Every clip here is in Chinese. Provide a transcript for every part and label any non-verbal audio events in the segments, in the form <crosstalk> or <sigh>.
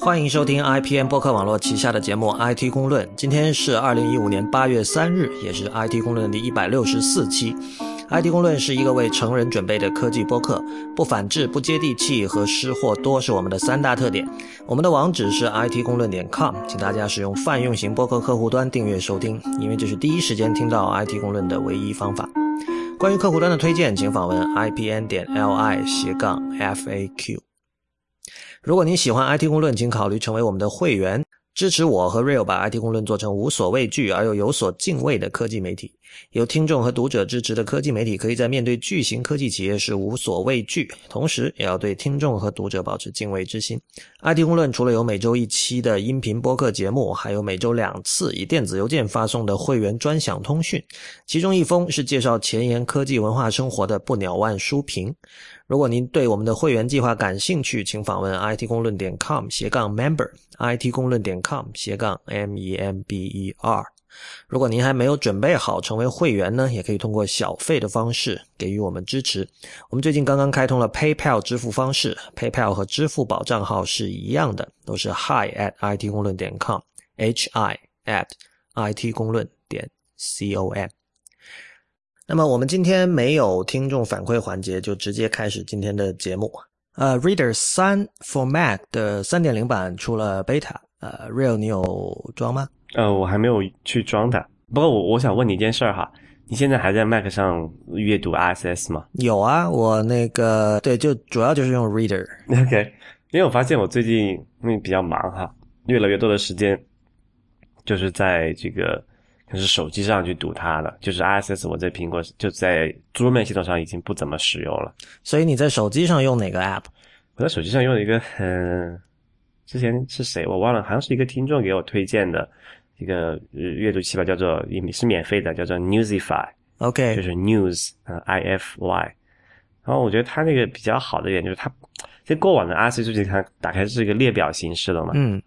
欢迎收听 IPN 播客网络旗下的节目《IT 公论》。今天是二零一五年八月三日，也是《IT 公论》的第一百六十四期。《IT 公论》是一个为成人准备的科技播客，不反制、不接地气和失货多是我们的三大特点。我们的网址是 IT 公论点 com，请大家使用泛用型播客客户端订阅收听，因为这是第一时间听到 IT 公论的唯一方法。关于客户端的推荐，请访问 IPN 点 LI 斜杠 FAQ。如果您喜欢 IT 公论，请考虑成为我们的会员，支持我和 Real 把 IT 公论做成无所畏惧而又有所敬畏的科技媒体。有听众和读者支持的科技媒体，可以在面对巨型科技企业时无所畏惧，同时也要对听众和读者保持敬畏之心。IT 公论除了有每周一期的音频播客节目，还有每周两次以电子邮件发送的会员专享通讯，其中一封是介绍前沿科技文化生活的不鸟万书评。如果您对我们的会员计划感兴趣，请访问 it 公论点 com 斜杠 member，it 公论点 com 斜杠 m e m b e r。如果您还没有准备好成为会员呢，也可以通过小费的方式给予我们支持。我们最近刚刚开通了 PayPal 支付方式，PayPal 和支付宝账号是一样的，都是 hi at it 公论点 com，h i at it 公论点 c o m。那么我们今天没有听众反馈环节，就直接开始今天的节目。呃，Reader 三 for Mac 的三点零版出了 beta，呃，Real 你有装吗？呃，我还没有去装它。不过我我想问你一件事儿哈，你现在还在 Mac 上阅读 RSS 吗？有啊，我那个对，就主要就是用 Reader。<laughs> OK，因为我发现我最近因为比较忙哈，越来越多的时间就是在这个。就是手机上去读它了，就是 RSS，我在苹果就在桌面系统上已经不怎么使用了。所以你在手机上用哪个 App？我在手机上用了一个，嗯，之前是谁我忘了，好像是一个听众给我推荐的一个阅读器吧，叫做也是免费的，叫做 Newsify。OK，就是 News，嗯，I F Y。然后我觉得它那个比较好的一点就是它，在过往的 RSS 最近它打开是一个列表形式的嘛。嗯。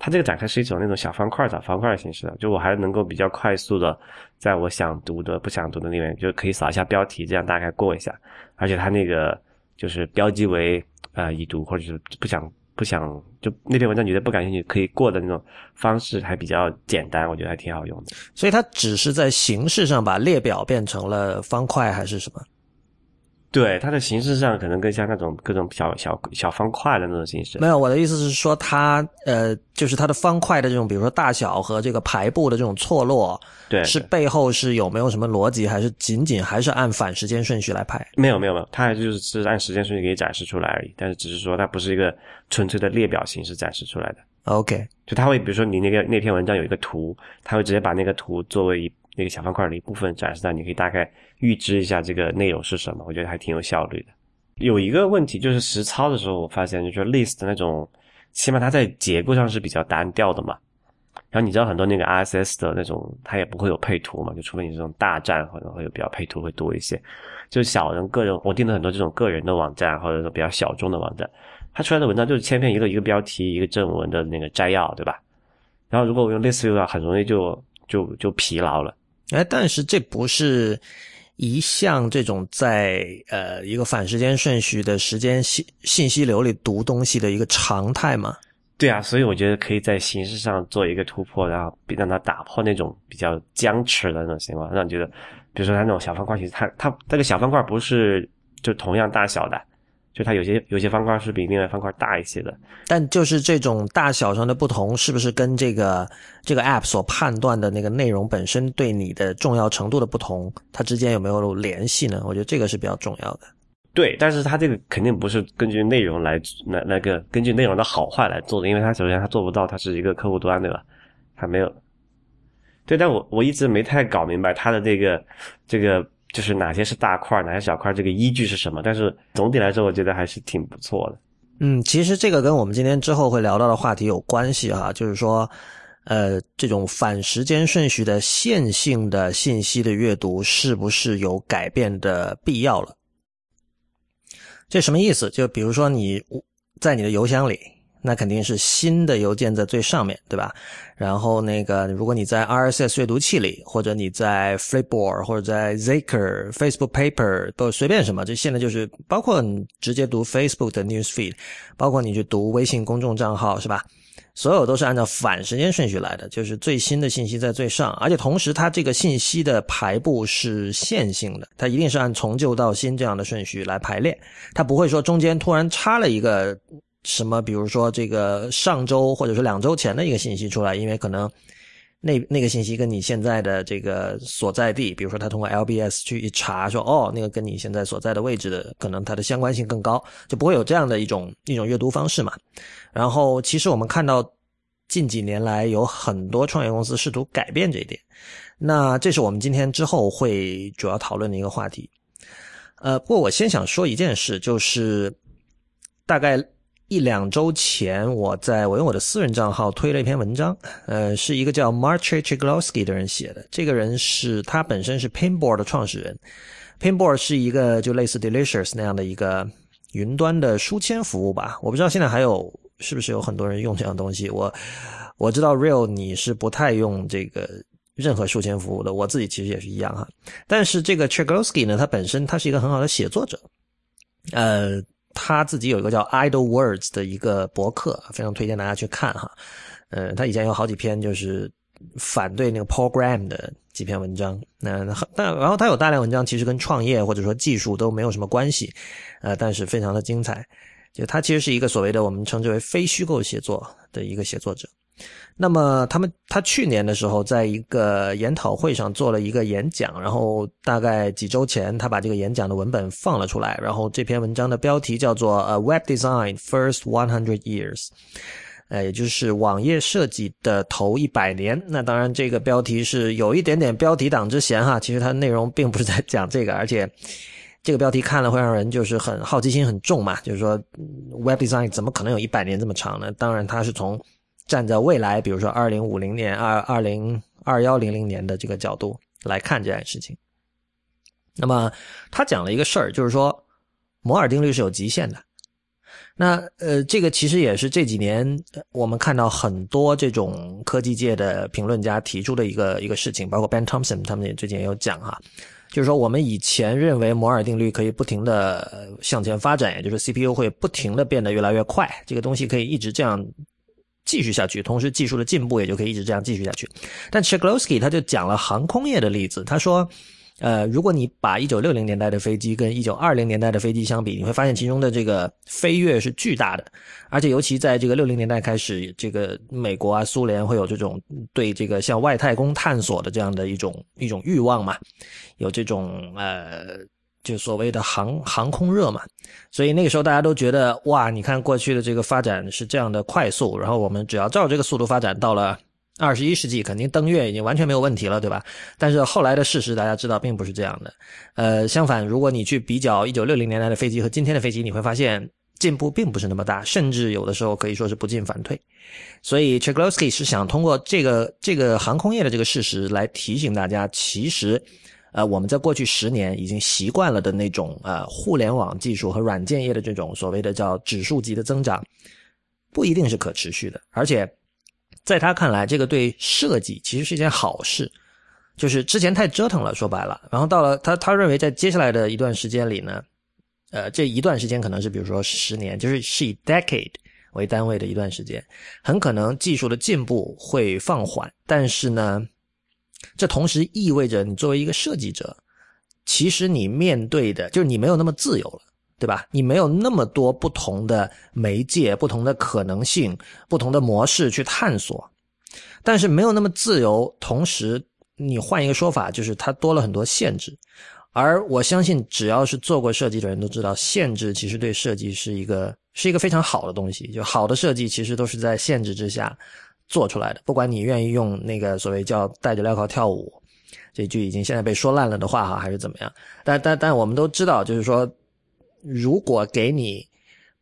它这个展开是一种那种小方块小方块形式的，就我还能够比较快速的，在我想读的、不想读的里面，就可以扫一下标题，这样大概过一下。而且它那个就是标记为呃已读或者是不想不想就那篇文章觉得不感兴趣可以过的那种方式还比较简单，我觉得还挺好用的。所以它只是在形式上把列表变成了方块还是什么？对它的形式上可能更像那种各种小小小方块的那种形式。没有，我的意思是说，它呃，就是它的方块的这种，比如说大小和这个排布的这种错落，对，是背后是有没有什么逻辑，还是仅仅还是按反时间顺序来排？没有，没有，没有，它还就是是按时间顺序给你展示出来而已。但是只是说它不是一个纯粹的列表形式展示出来的。OK，就它会比如说你那个那篇文章有一个图，它会直接把那个图作为一。那个小方块的一部分展示到，你可以大概预知一下这个内容是什么，我觉得还挺有效率的。有一个问题就是实操的时候，我发现就是 list 那种，起码它在结构上是比较单调的嘛。然后你知道很多那个 RSS 的那种，它也不会有配图嘛，就除非你这种大站可能会有比较配图会多一些。就小人个人，我订了很多这种个人的网站或者说比较小众的网站，它出来的文章就是千篇一律，一个标题一个正文的那个摘要，对吧？然后如果我用 list view 的话，很容易就就就疲劳了。哎，但是这不是一项这种在呃一个反时间顺序的时间信信息流里读东西的一个常态吗？对啊，所以我觉得可以在形式上做一个突破，然后让它打破那种比较僵持的那种情况，让你觉得，比如说它那种小方块，其实它它那个小方块不是就同样大小的。就它有些有些方块是比另外方块大一些的，但就是这种大小上的不同，是不是跟这个这个 app 所判断的那个内容本身对你的重要程度的不同，它之间有没有联系呢？我觉得这个是比较重要的。对，但是它这个肯定不是根据内容来那那个根据内容的好坏来做的，因为它首先它做不到，它是一个客户端对吧？它没有。对，但我我一直没太搞明白它的这个这个。就是哪些是大块，哪些小块，这个依据是什么？但是总体来说，我觉得还是挺不错的。嗯，其实这个跟我们今天之后会聊到的话题有关系哈，就是说，呃，这种反时间顺序的线性的信息的阅读是不是有改变的必要了？这什么意思？就比如说你在你的邮箱里那肯定是新的邮件在最上面对吧？然后那个如果你在 RSS 阅读器里，或者你在 Flipboard 或者在 Zaker、Facebook Paper 都随便什么，这现在就是包括你直接读 Facebook 的 Newsfeed，包括你去读微信公众账号是吧？所有都是按照反时间顺序来的，就是最新的信息在最上，而且同时它这个信息的排布是线性的，它一定是按从旧到新这样的顺序来排列，它不会说中间突然插了一个什么，比如说这个上周或者是两周前的一个信息出来，因为可能那那个信息跟你现在的这个所在地，比如说他通过 LBS 去一查，说哦，那个跟你现在所在的位置的可能它的相关性更高，就不会有这样的一种一种阅读方式嘛。然后，其实我们看到近几年来有很多创业公司试图改变这一点。那这是我们今天之后会主要讨论的一个话题。呃，不过我先想说一件事，就是大概一两周前，我在我用我的私人账号推了一篇文章，呃，是一个叫 Marcin Chiglovsky 的人写的。这个人是他本身是 Pinboard 的创始人，Pinboard 是一个就类似 Delicious 那样的一个云端的书签服务吧。我不知道现在还有。是不是有很多人用这样东西？我我知道 Real 你是不太用这个任何书签服务的，我自己其实也是一样哈。但是这个 c h e g l o s k y 呢，他本身他是一个很好的写作者，呃，他自己有一个叫 Idle Words 的一个博客，非常推荐大家去看哈。呃，他以前有好几篇就是反对那个 Program 的几篇文章，那但然后他有大量文章其实跟创业或者说技术都没有什么关系，呃，但是非常的精彩。就他其实是一个所谓的我们称之为非虚构写作的一个写作者。那么他们他去年的时候在一个研讨会上做了一个演讲，然后大概几周前他把这个演讲的文本放了出来，然后这篇文章的标题叫做《呃 Web Design First One Hundred Years》，呃，也就是网页设计的头一百年。那当然这个标题是有一点点标题党之嫌哈，其实它内容并不是在讲这个，而且。这个标题看了会让人就是很好奇心很重嘛，就是说，Web Design 怎么可能有一百年这么长呢？当然，它是从站在未来，比如说二零五零年、二二零二幺零零年的这个角度来看这件事情。那么他讲了一个事儿，就是说摩尔定律是有极限的。那呃，这个其实也是这几年我们看到很多这种科技界的评论家提出的一个一个事情，包括 Ben Thompson 他们也最近也有讲哈。就是说，我们以前认为摩尔定律可以不停的向前发展，也就是 CPU 会不停的变得越来越快，这个东西可以一直这样继续下去，同时技术的进步也就可以一直这样继续下去。但 c h e g l o s k y 他就讲了航空业的例子，他说。呃，如果你把一九六零年代的飞机跟一九二零年代的飞机相比，你会发现其中的这个飞跃是巨大的，而且尤其在这个六零年代开始，这个美国啊、苏联会有这种对这个向外太空探索的这样的一种一种欲望嘛，有这种呃，就所谓的航航空热嘛，所以那个时候大家都觉得哇，你看过去的这个发展是这样的快速，然后我们只要照这个速度发展到了。二十一世纪肯定登月已经完全没有问题了，对吧？但是后来的事实大家知道并不是这样的。呃，相反，如果你去比较一九六零年代的飞机和今天的飞机，你会发现进步并不是那么大，甚至有的时候可以说是不进反退。所以 c h e g l o s k y 是想通过这个这个航空业的这个事实来提醒大家，其实，呃，我们在过去十年已经习惯了的那种呃互联网技术和软件业的这种所谓的叫指数级的增长，不一定是可持续的，而且。在他看来，这个对设计其实是一件好事，就是之前太折腾了，说白了。然后到了他他认为，在接下来的一段时间里呢，呃，这一段时间可能是比如说十年，就是是以 decade 为单位的一段时间，很可能技术的进步会放缓，但是呢，这同时意味着你作为一个设计者，其实你面对的就是你没有那么自由了。对吧？你没有那么多不同的媒介、不同的可能性、不同的模式去探索，但是没有那么自由。同时，你换一个说法，就是它多了很多限制。而我相信，只要是做过设计的人都知道，限制其实对设计是一个是一个非常好的东西。就好的设计其实都是在限制之下做出来的。不管你愿意用那个所谓叫带着镣铐跳舞这句已经现在被说烂了的话哈，还是怎么样？但但但我们都知道，就是说。如果给你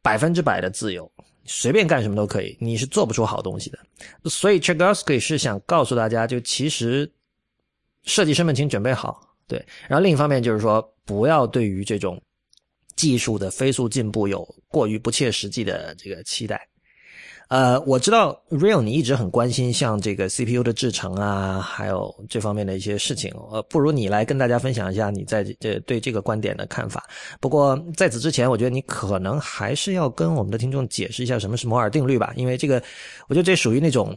百分之百的自由，随便干什么都可以，你是做不出好东西的。所以 c h e g o s k y 是想告诉大家，就其实设计身份请准备好，对。然后另一方面就是说，不要对于这种技术的飞速进步有过于不切实际的这个期待。呃，我知道 Real 你一直很关心像这个 CPU 的制程啊，还有这方面的一些事情。呃，不如你来跟大家分享一下你在这对这个观点的看法。不过在此之前，我觉得你可能还是要跟我们的听众解释一下什么是摩尔定律吧，因为这个，我觉得这属于那种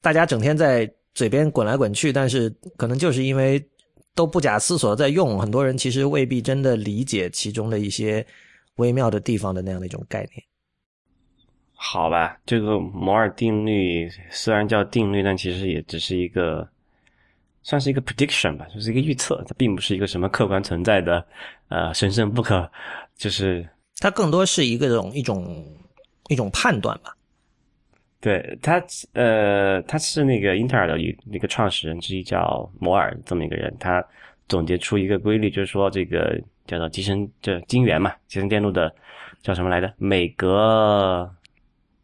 大家整天在嘴边滚来滚去，但是可能就是因为都不假思索在用，很多人其实未必真的理解其中的一些微妙的地方的那样的一种概念。好吧，这个摩尔定律虽然叫定律，但其实也只是一个，算是一个 prediction 吧，就是一个预测，它并不是一个什么客观存在的，呃，神圣不可，就是它更多是一个种一种一种判断吧。对他，呃，他是那个英特尔的一那个创始人之一，叫摩尔这么一个人，他总结出一个规律，就是说这个叫做集成，这晶圆嘛，集成电路的叫什么来着？每隔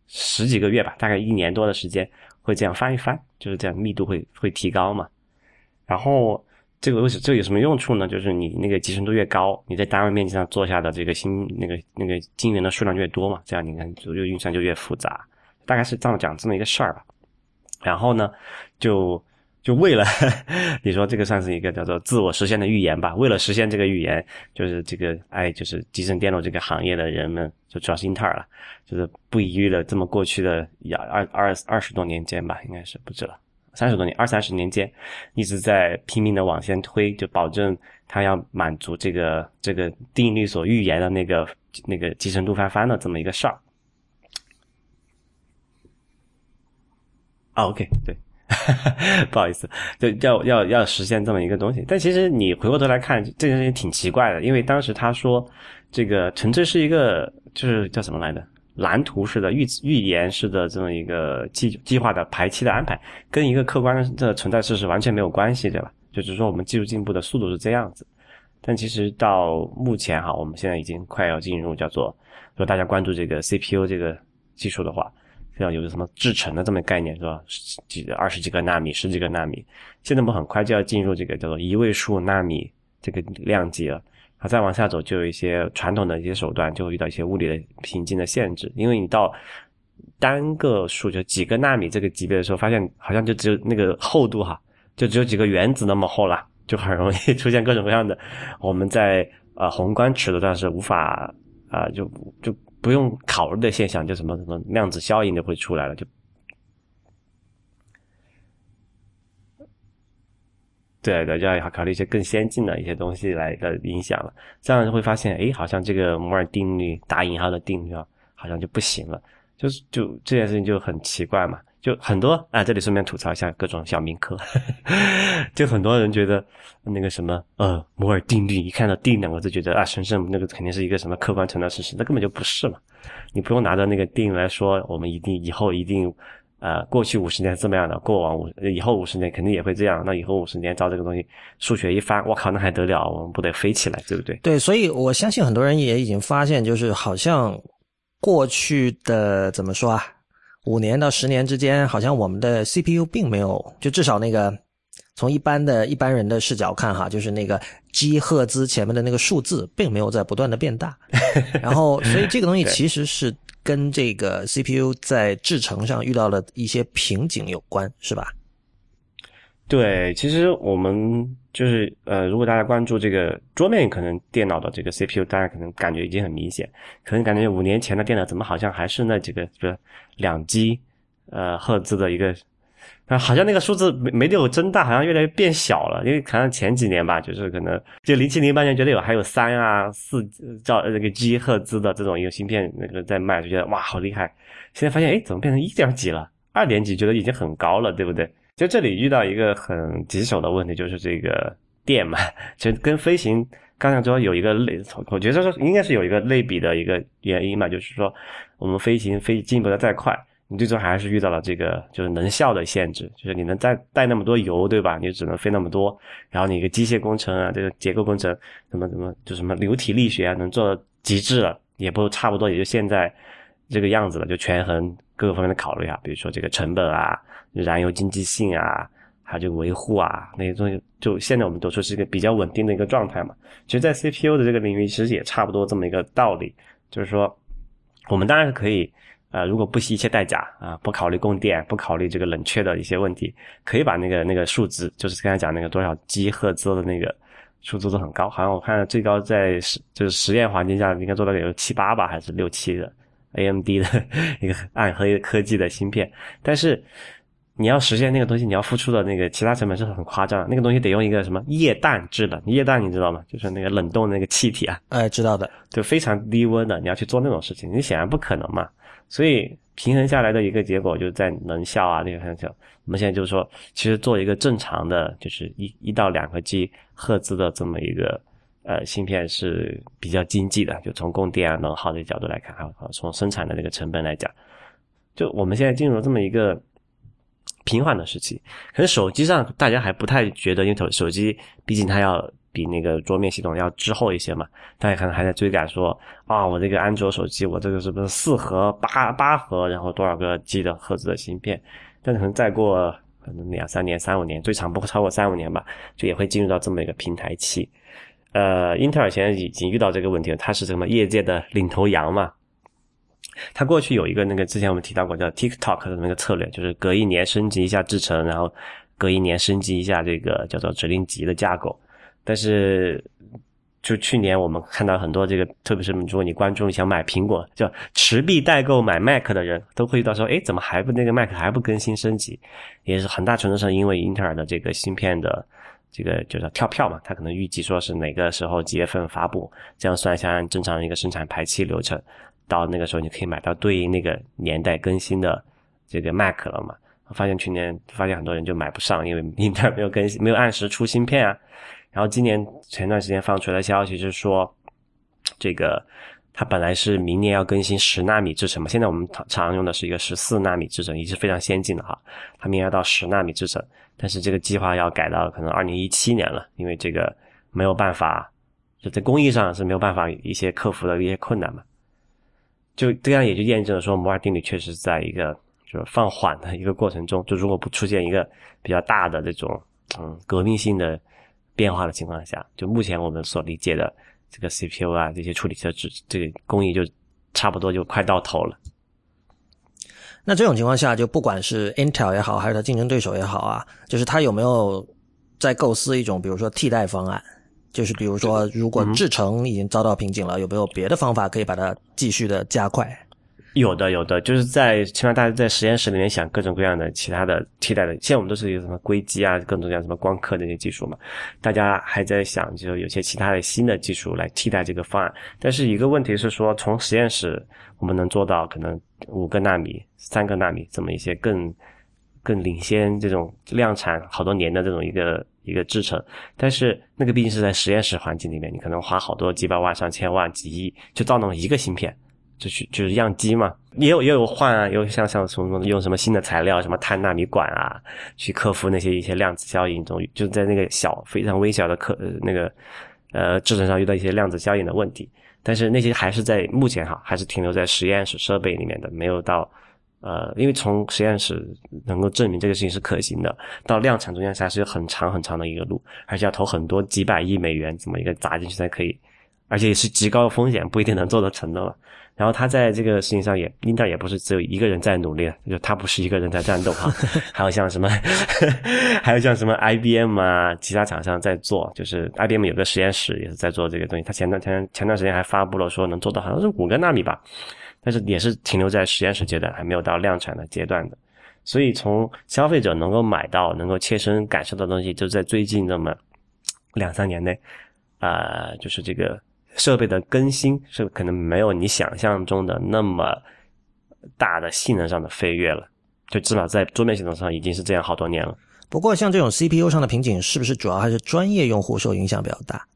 十几个月吧，大概一年多的时间会这样翻一翻，就是这样密度会会提高嘛。然后这个东西这有什么用处呢？就是你那个集成度越高，你在单位面积上做下的这个新那个那个晶圆的数量越多嘛，这样你看就运算就越复杂，大概是这样讲这么一个事儿吧。然后呢，就。就为了 <laughs> 你说这个算是一个叫做自我实现的预言吧。为了实现这个预言，就是这个哎，就是集成电路这个行业的人们，就主要是英特尔了，就是不遗余力这么过去的二二二十多年间吧，应该是不止了，三十多年，二三十年间，一直在拼命的往前推，就保证它要满足这个这个定律所预言的那个那个集成度翻番的这么一个事儿。啊，OK，对。<laughs> 不好意思，就要要要实现这么一个东西，但其实你回过头来看这件事情挺奇怪的，因为当时他说这个纯粹是一个就是叫什么来的蓝图式的预预言式的这么一个计计划的排期的安排，跟一个客观的存在事实完全没有关系，对吧？就只是说我们技术进步的速度是这样子，但其实到目前哈，我们现在已经快要进入叫做，如果大家关注这个 CPU 这个技术的话。非常有个什么制程的这么概念是吧？几二十几个纳米、十几个纳米，现在我们很快就要进入这个叫做一位数纳米这个量级了。啊，再往下走就有一些传统的一些手段就会遇到一些物理的瓶颈的限制，因为你到单个数就几个纳米这个级别的时候，发现好像就只有那个厚度哈，就只有几个原子那么厚了，就很容易出现各种各样的我们在呃宏观尺度上是无法啊就就。不用考虑的现象，就什么什么量子效应就会出来了，就对对，就要考虑一些更先进的一些东西来的影响了。这样就会发现，哎，好像这个摩尔定律打引号的定律啊，好像就不行了。就是就这件事情就很奇怪嘛。就很多啊，这里顺便吐槽一下各种小民科，<laughs> 就很多人觉得那个什么呃摩尔定律，一看到“定”两个字，觉得啊神圣，那个肯定是一个什么客观存在事实，那根本就不是嘛。你不用拿着那个“定”来说，我们一定以后一定呃过去五十年是这么样的，过往五以后五十年肯定也会这样。那以后五十年照这个东西数学一翻，我靠，那还得了？我们不得飞起来，对不对？对，所以我相信很多人也已经发现，就是好像过去的怎么说啊？五年到十年之间，好像我们的 CPU 并没有，就至少那个从一般的一般人的视角看哈，就是那个 G 赫兹前面的那个数字并没有在不断的变大，<laughs> 然后所以这个东西其实是跟这个 CPU 在制程上遇到了一些瓶颈有关，是吧？对，其实我们就是呃，如果大家关注这个桌面可能电脑的这个 CPU，大家可能感觉已经很明显，可能感觉五年前的电脑怎么好像还是那几个，不是两 G 呃赫兹的一个，啊，好像那个数字没没有增大，好像越来越变小了。因为可能前几年吧，就是可能就零七零八年觉得有还有三啊四兆那个 G 赫兹的这种一个芯片那个在卖，就觉得哇好厉害。现在发现哎，怎么变成一点几了？二点几觉得已经很高了，对不对？就这里遇到一个很棘手的问题，就是这个电嘛，其实跟飞行刚才说有一个类，我觉得说应该是有一个类比的一个原因嘛，就是说我们飞行飞进步的再快，你最终还是遇到了这个就是能效的限制，就是你能再带那么多油，对吧？你只能飞那么多，然后你一个机械工程啊，这个结构工程，什么什么就什么流体力学啊，能做到极致了，也不差不多，也就现在这个样子了，就权衡各个方面的考虑啊，比如说这个成本啊。燃油经济性啊，还有这个维护啊那些东西，就现在我们都说是一个比较稳定的一个状态嘛。其实，在 CPU 的这个领域，其实也差不多这么一个道理，就是说，我们当然是可以，呃，如果不惜一切代价啊，不考虑供电，不考虑这个冷却的一些问题，可以把那个那个数值，就是刚才讲那个多少 G 赫兹的那个数字都很高，好像我看最高在实就是实验环境下应该做到有七八吧，还是六七的 AMD 的一个暗黑科技的芯片，但是。你要实现那个东西，你要付出的那个其他成本是很夸张。那个东西得用一个什么液氮制冷，液氮你知道吗？就是那个冷冻那个气体啊。哎，知道的，就非常低温的，你要去做那种事情，你显然不可能嘛。所以平衡下来的一个结果，就是在能效啊那个上。我们现在就是说，其实做一个正常的，就是一一到两个 G 赫兹的这么一个呃芯片是比较经济的，就从供电啊能耗的角度来看，还有从生产的那个成本来讲，就我们现在进入了这么一个。平缓的时期，可是手机上大家还不太觉得，因为手手机毕竟它要比那个桌面系统要滞后一些嘛，大家可能还在追赶说啊，我这个安卓手机，我这个是不是四核八八核，然后多少个 G 的赫兹的芯片？但可能再过可能两三年、三五年，最长不会超过三五年吧，就也会进入到这么一个平台期。呃，英特尔现在已经遇到这个问题了，它是什么业界的领头羊嘛？它过去有一个那个之前我们提到过叫 TikTok 的那个策略，就是隔一年升级一下制程，然后隔一年升级一下这个叫做指令集的架构。但是就去年我们看到很多这个，特别是如果你关注想买苹果叫持币代购买 Mac 的人，都会遇到说，哎，怎么还不那个 Mac 还不更新升级？也是很大程度上因为英特尔的这个芯片的这个就是跳票嘛，它可能预计说是哪个时候几月份发布，这样算一下按正常一个生产排期流程。到那个时候，你可以买到对应那个年代更新的这个 Mac 了嘛？发现去年发现很多人就买不上，<laughs> 因为英特尔没有更新，没有按时出芯片啊。然后今年前段时间放出来消息是说，这个它本来是明年要更新十纳米制程嘛，现在我们常常用的是一个十四纳米制程，已经是非常先进的哈。它明年要到十纳米制程，但是这个计划要改到可能二零一七年了，因为这个没有办法，就在工艺上是没有办法一些克服的一些困难嘛。就这样也就验证了说摩尔定律确实在一个就是放缓的一个过程中，就如果不出现一个比较大的这种嗯革命性的变化的情况下，就目前我们所理解的这个 CPU 啊这些处理器的这这个工艺就差不多就快到头了。那这种情况下，就不管是 Intel 也好，还是它竞争对手也好啊，就是它有没有在构思一种比如说替代方案？就是比如说，如果制程已经遭到瓶颈了，有没有别的方法可以把它继续的加快？有的，有的，就是在起码大家在实验室里面想各种各样的其他的替代的。现在我们都是有什么硅基啊，各种各样什么光刻这些技术嘛，大家还在想，就有些其他的新的技术来替代这个方案。但是一个问题是说，从实验室我们能做到可能五个纳米、三个纳米这么一些更更领先这种量产好多年的这种一个。一个制程，但是那个毕竟是在实验室环境里面，你可能花好多几百万、上千万、几亿就造那么一个芯片，就去就是样机嘛，也有也有换啊，有像像什么用什么新的材料，什么碳纳米管啊，去克服那些一些量子效应中，就在那个小非常微小的克那个呃制程上遇到一些量子效应的问题，但是那些还是在目前哈还是停留在实验室设备里面的，没有到。呃，因为从实验室能够证明这个事情是可行的，到量产中间还是有很长很长的一个路，而且要投很多几百亿美元这么一个砸进去才可以，而且也是极高的风险，不一定能做得成的了。然后他在这个事情上也，英特尔也不是只有一个人在努力，就他不是一个人在战斗哈，<laughs> 还有像什么，还有像什么 IBM 啊，其他厂商在做，就是 IBM 有个实验室也是在做这个东西，他前段前前段时间还发布了说能做到好像是五个纳米吧。但是也是停留在实验室阶段，还没有到量产的阶段的，所以从消费者能够买到、能够切身感受的东西，就在最近那么两三年内，啊，就是这个设备的更新是可能没有你想象中的那么大的性能上的飞跃了，就至少在桌面系统上已经是这样好多年了。不过像这种 CPU 上的瓶颈，是不是主要还是专业用户受影响比较大？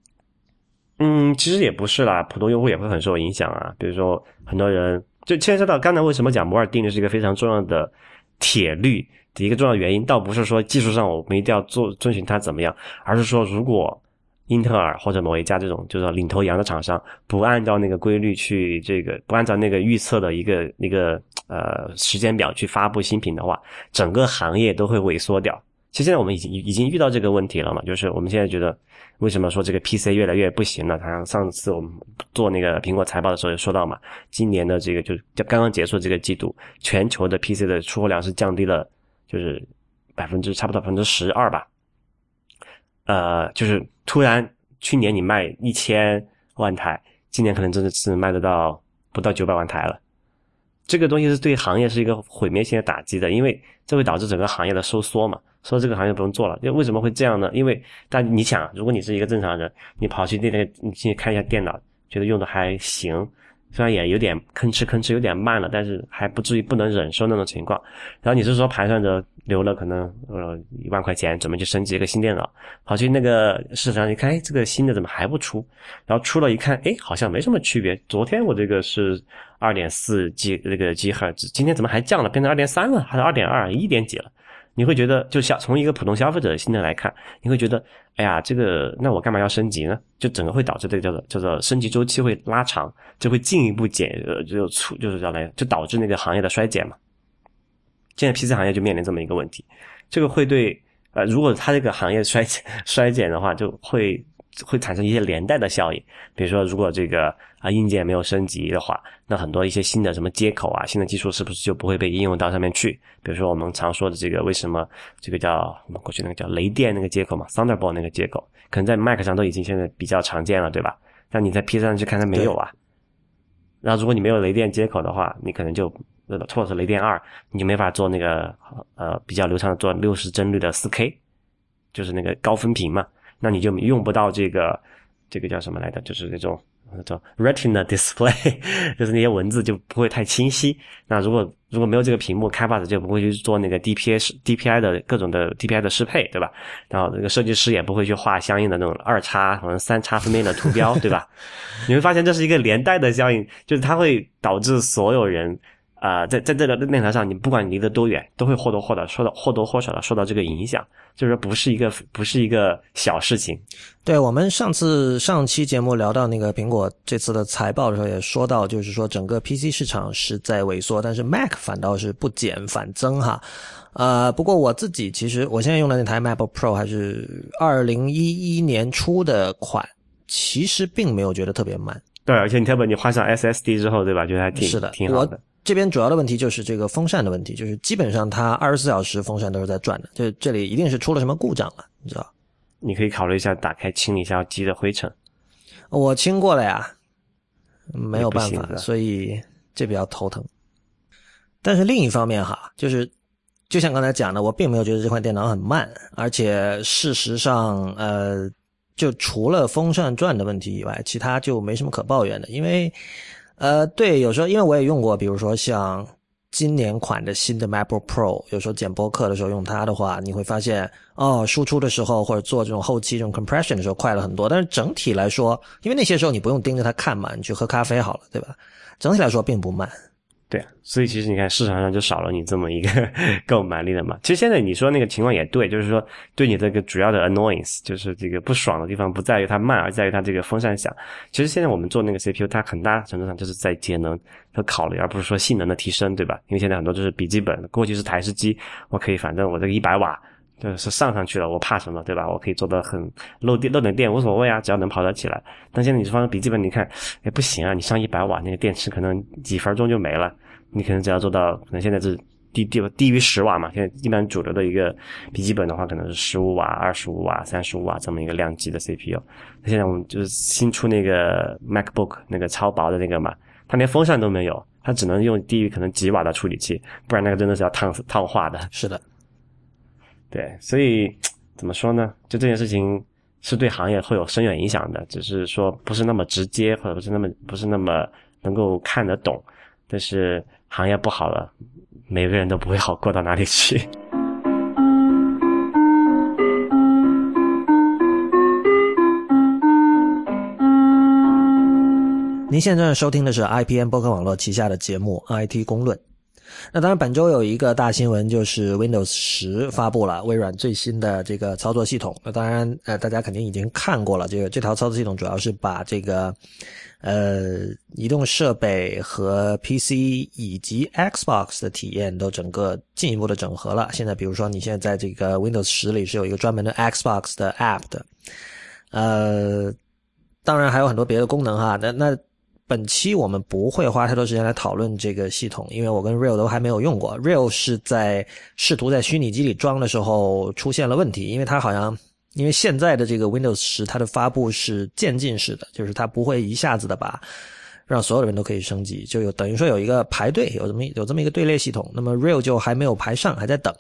嗯，其实也不是啦，普通用户也会很受影响啊。比如说，很多人就牵涉到刚才为什么讲摩尔定律是一个非常重要的铁律的一个重要原因，倒不是说技术上我们一定要做遵循它怎么样，而是说如果英特尔或者某一家这种就是领头羊的厂商不按照那个规律去这个不按照那个预测的一个一个呃时间表去发布新品的话，整个行业都会萎缩掉。其实现在我们已经已经遇到这个问题了嘛，就是我们现在觉得为什么说这个 PC 越来越不行了？好像上次我们做那个苹果财报的时候也说到嘛，今年的这个就就刚刚结束这个季度，全球的 PC 的出货量是降低了，就是百分之差不多百分之十二吧。呃，就是突然去年你卖一千万台，今年可能真的是卖得到不到九百万台了。这个东西是对行业是一个毁灭性的打击的，因为这会导致整个行业的收缩嘛，说这个行业不用做了。就为什么会这样呢？因为但你想，如果你是一个正常人，你跑去那个你去看一下电脑，觉得用的还行。虽然也有点吭哧吭哧，有点慢了，但是还不至于不能忍受那种情况。然后你是说盘算着留了可能呃一万块钱，准备去升级一个新电脑，跑去那个市场上一看，哎，这个新的怎么还不出？然后出了一看，哎，好像没什么区别。昨天我这个是二点四 G 那个 G 赫兹，今天怎么还降了，变成二点三了，还是二点二，一点几了？你会觉得，就像从一个普通消费者的心态来看，你会觉得，哎呀，这个那我干嘛要升级呢？就整个会导致这个叫做叫做升级周期会拉长，就会进一步减呃就促就是叫来就导致那个行业的衰减嘛。现在 PC 行业就面临这么一个问题，这个会对呃如果它这个行业衰减 <laughs> 衰减的话，就会。会产生一些连带的效应，比如说，如果这个啊硬件没有升级的话，那很多一些新的什么接口啊、新的技术是不是就不会被应用到上面去？比如说我们常说的这个，为什么这个叫我们过去那个叫雷电那个接口嘛，Thunderbolt 那个接口，可能在 Mac 上都已经现在比较常见了，对吧？但你在 PC 上去看它没有啊。然后如果你没有雷电接口的话，你可能就或者是雷电二，你就没法做那个呃比较流畅的做六十帧率的四 K，就是那个高分屏嘛。那你就用不到这个，这个叫什么来着？就是那种叫 Retina Display，<laughs> 就是那些文字就不会太清晰。那如果如果没有这个屏幕，开发者就不会去做那个 DPI DPI 的各种的 DPI 的适配，对吧？然后这个设计师也不会去画相应的那种二叉或者三叉分辨的图标，对吧？<laughs> 你会发现这是一个连带的效应，就是它会导致所有人。啊，在在这个擂台上，你不管离得多远，都会或多或少受到或多或少的受到这个影响，就是说不是一个不是一个小事情。对我们上次上期节目聊到那个苹果这次的财报的时候，也说到，就是说整个 PC 市场是在萎缩，但是 Mac 反倒是不减反增哈。呃，不过我自己其实我现在用的那台 MacBook Pro 还是二零一一年初的款，其实并没有觉得特别慢。对，而且你特别你换上 SSD 之后，对吧？觉得还挺是的，挺好的。这边主要的问题就是这个风扇的问题，就是基本上它二十四小时风扇都是在转的，就这里一定是出了什么故障了，你知道？你可以考虑一下打开清理一下机的灰尘。我清过了呀，没有办法，所以这比较头疼。但是另一方面哈，就是就像刚才讲的，我并没有觉得这款电脑很慢，而且事实上，呃，就除了风扇转的问题以外，其他就没什么可抱怨的，因为。呃，对，有时候因为我也用过，比如说像今年款的新的 MacBook Pro，有时候剪播客的时候用它的话，你会发现哦，输出的时候或者做这种后期这种 compression 的时候快了很多。但是整体来说，因为那些时候你不用盯着它看嘛，你去喝咖啡好了，对吧？整体来说并不慢。对啊，所以其实你看市场上就少了你这么一个 <laughs> 购买力了嘛。其实现在你说那个情况也对，就是说对你这个主要的 annoyance，就是这个不爽的地方不在于它慢，而在于它这个风扇响。其实现在我们做那个 CPU，它很大程度上就是在节能和考虑，而不是说性能的提升，对吧？因为现在很多就是笔记本，过去是台式机，我可以反正我这个一百瓦就是上上去了，我怕什么，对吧？我可以做的很漏电漏点电无所谓啊，只要能跑得起来。但现在你放笔记本，你看，哎不行啊，你上一百瓦那个电池可能几分钟就没了。你可能只要做到，可能现在是低低低于十瓦嘛。现在一般主流的一个笔记本的话，可能是十五瓦、二十五瓦、三十五瓦这么一个量级的 CPU。那现在我们就是新出那个 MacBook 那个超薄的那个嘛，它连风扇都没有，它只能用低于可能几瓦的处理器，不然那个真的是要烫烫化的。是的，对，所以怎么说呢？就这件事情是对行业会有深远影响的，只是说不是那么直接，或者不是那么不是那么能够看得懂，但是。行业不好了，每个人都不会好过到哪里去。您现在收听的是 IPN 博客网络旗下的节目《IT 公论》。那当然，本周有一个大新闻，就是 Windows 十发布了，微软最新的这个操作系统。那当然，呃，大家肯定已经看过了。这个这条操作系统主要是把这个呃移动设备和 PC 以及 Xbox 的体验都整个进一步的整合了。现在，比如说你现在在这个 Windows 十里是有一个专门的 Xbox 的 App 的，呃，当然还有很多别的功能哈。那那。本期我们不会花太多时间来讨论这个系统，因为我跟 Real 都还没有用过。Real 是在试图在虚拟机里装的时候出现了问题，因为它好像因为现在的这个 Windows 十它的发布是渐进式的，就是它不会一下子的把让所有的人都可以升级，就有等于说有一个排队，有这么有这么一个队列系统。那么 Real 就还没有排上，还在等。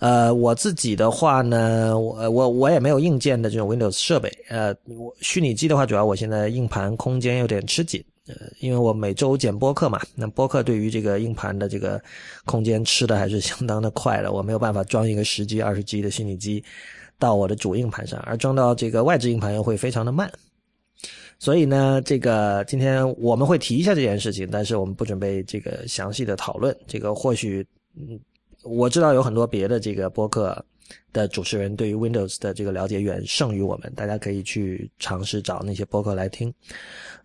呃，我自己的话呢，我我我也没有硬件的这种 Windows 设备。呃，我虚拟机的话，主要我现在硬盘空间有点吃紧。呃，因为我每周剪播客嘛，那播客对于这个硬盘的这个空间吃的还是相当的快的。我没有办法装一个十 G、二十 G 的虚拟机到我的主硬盘上，而装到这个外置硬盘又会非常的慢。所以呢，这个今天我们会提一下这件事情，但是我们不准备这个详细的讨论。这个或许，嗯。我知道有很多别的这个播客的主持人对于 Windows 的这个了解远胜于我们，大家可以去尝试找那些播客来听。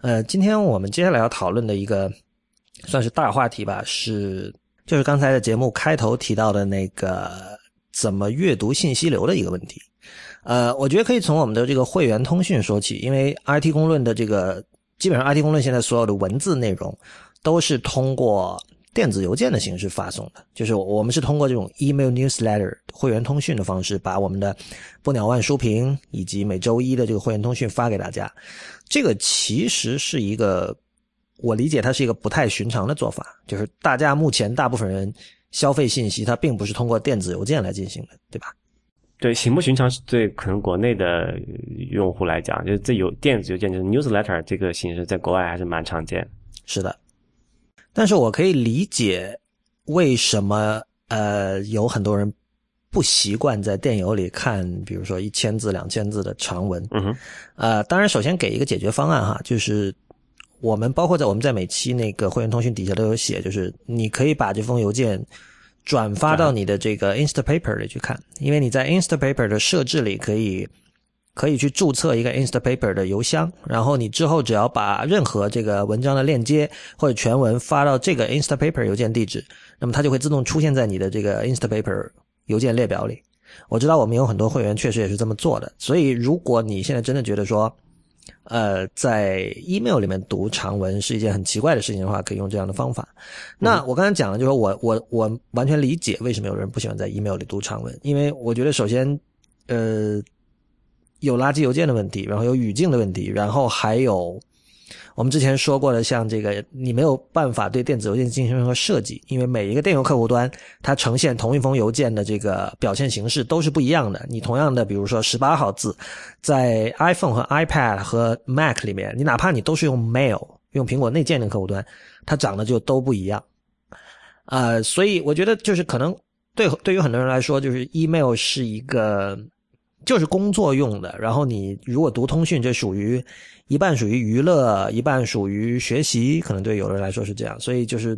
呃，今天我们接下来要讨论的一个算是大话题吧，是就是刚才的节目开头提到的那个怎么阅读信息流的一个问题。呃，我觉得可以从我们的这个会员通讯说起，因为 IT 公论的这个基本上 IT 公论现在所有的文字内容都是通过。电子邮件的形式发送的，就是我们是通过这种 email newsletter 会员通讯的方式，把我们的不鸟万书评以及每周一的这个会员通讯发给大家。这个其实是一个，我理解它是一个不太寻常的做法，就是大家目前大部分人消费信息，它并不是通过电子邮件来进行的，对吧？对，行不寻常是对可能国内的用户来讲，就是这有电子邮件，就是 newsletter 这个形式，在国外还是蛮常见。是的。但是我可以理解为什么呃有很多人不习惯在电邮里看，比如说一千字、两千字的长文。嗯哼。呃，当然，首先给一个解决方案哈，就是我们包括在我们在每期那个会员通讯底下都有写，就是你可以把这封邮件转发到你的这个 Instapaper 里去看，因为你在 Instapaper 的设置里可以。可以去注册一个 Instapaper 的邮箱，然后你之后只要把任何这个文章的链接或者全文发到这个 Instapaper 邮件地址，那么它就会自动出现在你的这个 Instapaper 邮件列表里。我知道我们有很多会员确实也是这么做的，所以如果你现在真的觉得说，呃，在 email 里面读长文是一件很奇怪的事情的话，可以用这样的方法。那我刚才讲了，就是我我我完全理解为什么有人不喜欢在 email 里读长文，因为我觉得首先，呃。有垃圾邮件的问题，然后有语境的问题，然后还有我们之前说过的，像这个你没有办法对电子邮件进行任何设计，因为每一个电邮客户端它呈现同一封邮件的这个表现形式都是不一样的。你同样的，比如说十八号字，在 iPhone 和 iPad 和 Mac 里面，你哪怕你都是用 Mail 用苹果内建的客户端，它长得就都不一样。啊，所以我觉得就是可能对对于很多人来说，就是 email 是一个。就是工作用的，然后你如果读通讯，这属于一半属于娱乐，一半属于学习，可能对有人来说是这样，所以就是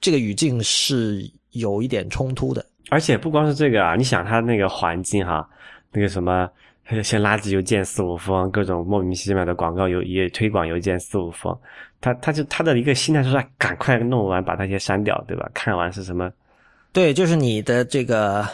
这个语境是有一点冲突的。而且不光是这个啊，你想他那个环境哈，那个什么，先垃圾邮件四五封，各种莫名其妙的广告邮也推广邮件四五封，他他就他的一个心态就是赶快弄完，把那些删掉，对吧？看完是什么？对，就是你的这个。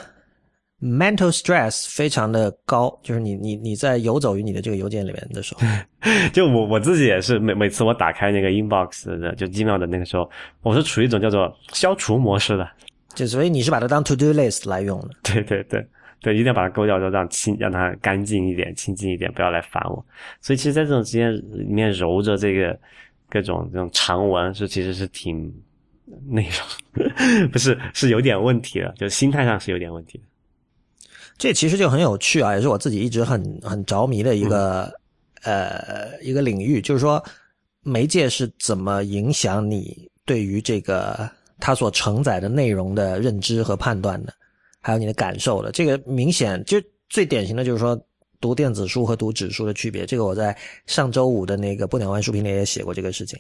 Mental stress 非常的高，就是你你你在游走于你的这个邮件里面的时候，<laughs> 就我我自己也是每每次我打开那个 inbox 的就 email 的那个时候，我是处于一种叫做消除模式的，就所以你是把它当 to do list 来用的，<laughs> 对对对对，一定要把它勾掉，就让清让它干净一点，清净一点，不要来烦我。所以其实，在这种时间里面揉着这个各种这种长文，是其实是挺那种，<laughs> 不是是有点问题的，就是心态上是有点问题的。这其实就很有趣啊，也是我自己一直很很着迷的一个呃一个领域，就是说媒介是怎么影响你对于这个它所承载的内容的认知和判断的，还有你的感受的。这个明显就最典型的就是说读电子书和读纸书的区别。这个我在上周五的那个不鸟万书评里也写过这个事情，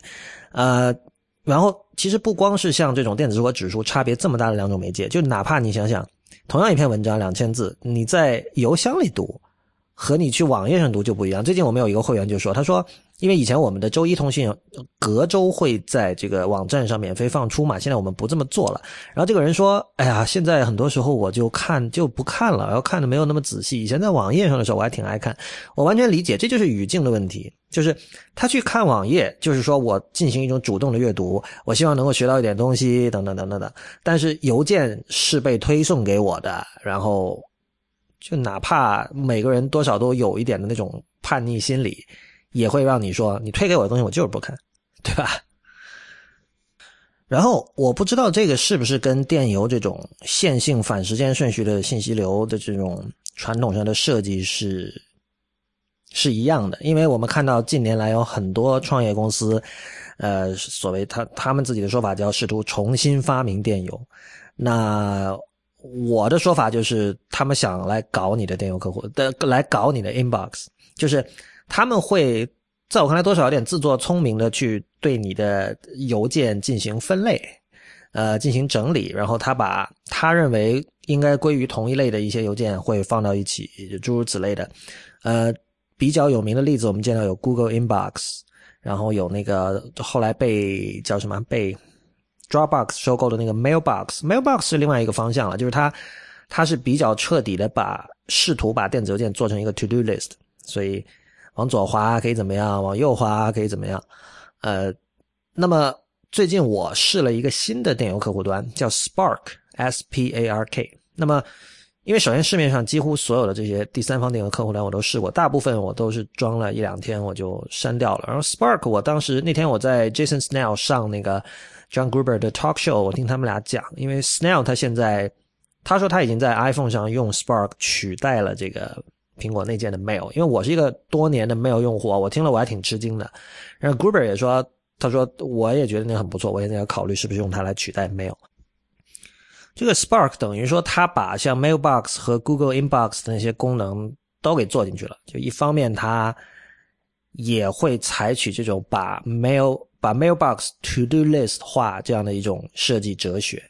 呃。然后其实不光是像这种电子书和纸书差别这么大的两种媒介，就哪怕你想想，同样一篇文章两千字，你在邮箱里读和你去网页上读就不一样。最近我们有一个会员就说，他说。因为以前我们的周一通信隔周会在这个网站上免费放出嘛，现在我们不这么做了。然后这个人说：“哎呀，现在很多时候我就看就不看了，然后看的没有那么仔细。以前在网页上的时候我还挺爱看，我完全理解，这就是语境的问题。就是他去看网页，就是说我进行一种主动的阅读，我希望能够学到一点东西，等等等等等。但是邮件是被推送给我的，然后就哪怕每个人多少都有一点的那种叛逆心理。”也会让你说，你推给我的东西我就是不看，对吧？然后我不知道这个是不是跟电邮这种线性反时间顺序的信息流的这种传统上的设计是是一样的，因为我们看到近年来有很多创业公司，呃，所谓他他们自己的说法叫试图重新发明电邮，那我的说法就是他们想来搞你的电邮客户的，来搞你的 inbox，就是。他们会在我看来多少有点自作聪明的去对你的邮件进行分类，呃，进行整理，然后他把他认为应该归于同一类的一些邮件会放到一起，诸如此类的。呃，比较有名的例子，我们见到有 Google Inbox，然后有那个后来被叫什么被 Dropbox 收购的那个 Mailbox，Mailbox 是另外一个方向了，就是它它是比较彻底的把试图把电子邮件做成一个 To Do List，所以。往左滑可以怎么样？往右滑可以怎么样？呃，那么最近我试了一个新的电邮客户端，叫 Spark，S P A R K。那么，因为首先市面上几乎所有的这些第三方电邮客户端我都试过，大部分我都是装了一两天我就删掉了。然后 Spark，我当时那天我在 Jason Snell 上那个 John Gruber 的 Talk Show，我听他们俩讲，因为 Snell 他现在他说他已经在 iPhone 上用 Spark 取代了这个。苹果内建的 Mail，因为我是一个多年的 Mail 用户，我听了我还挺吃惊的。然后 Gruber 也说，他说我也觉得那很不错，我现在要考虑是不是用它来取代 Mail。这个 Spark 等于说，它把像 Mailbox 和 Google Inbox 的那些功能都给做进去了。就一方面，它也会采取这种把 Mail 把 Mailbox To Do List 化这样的一种设计哲学。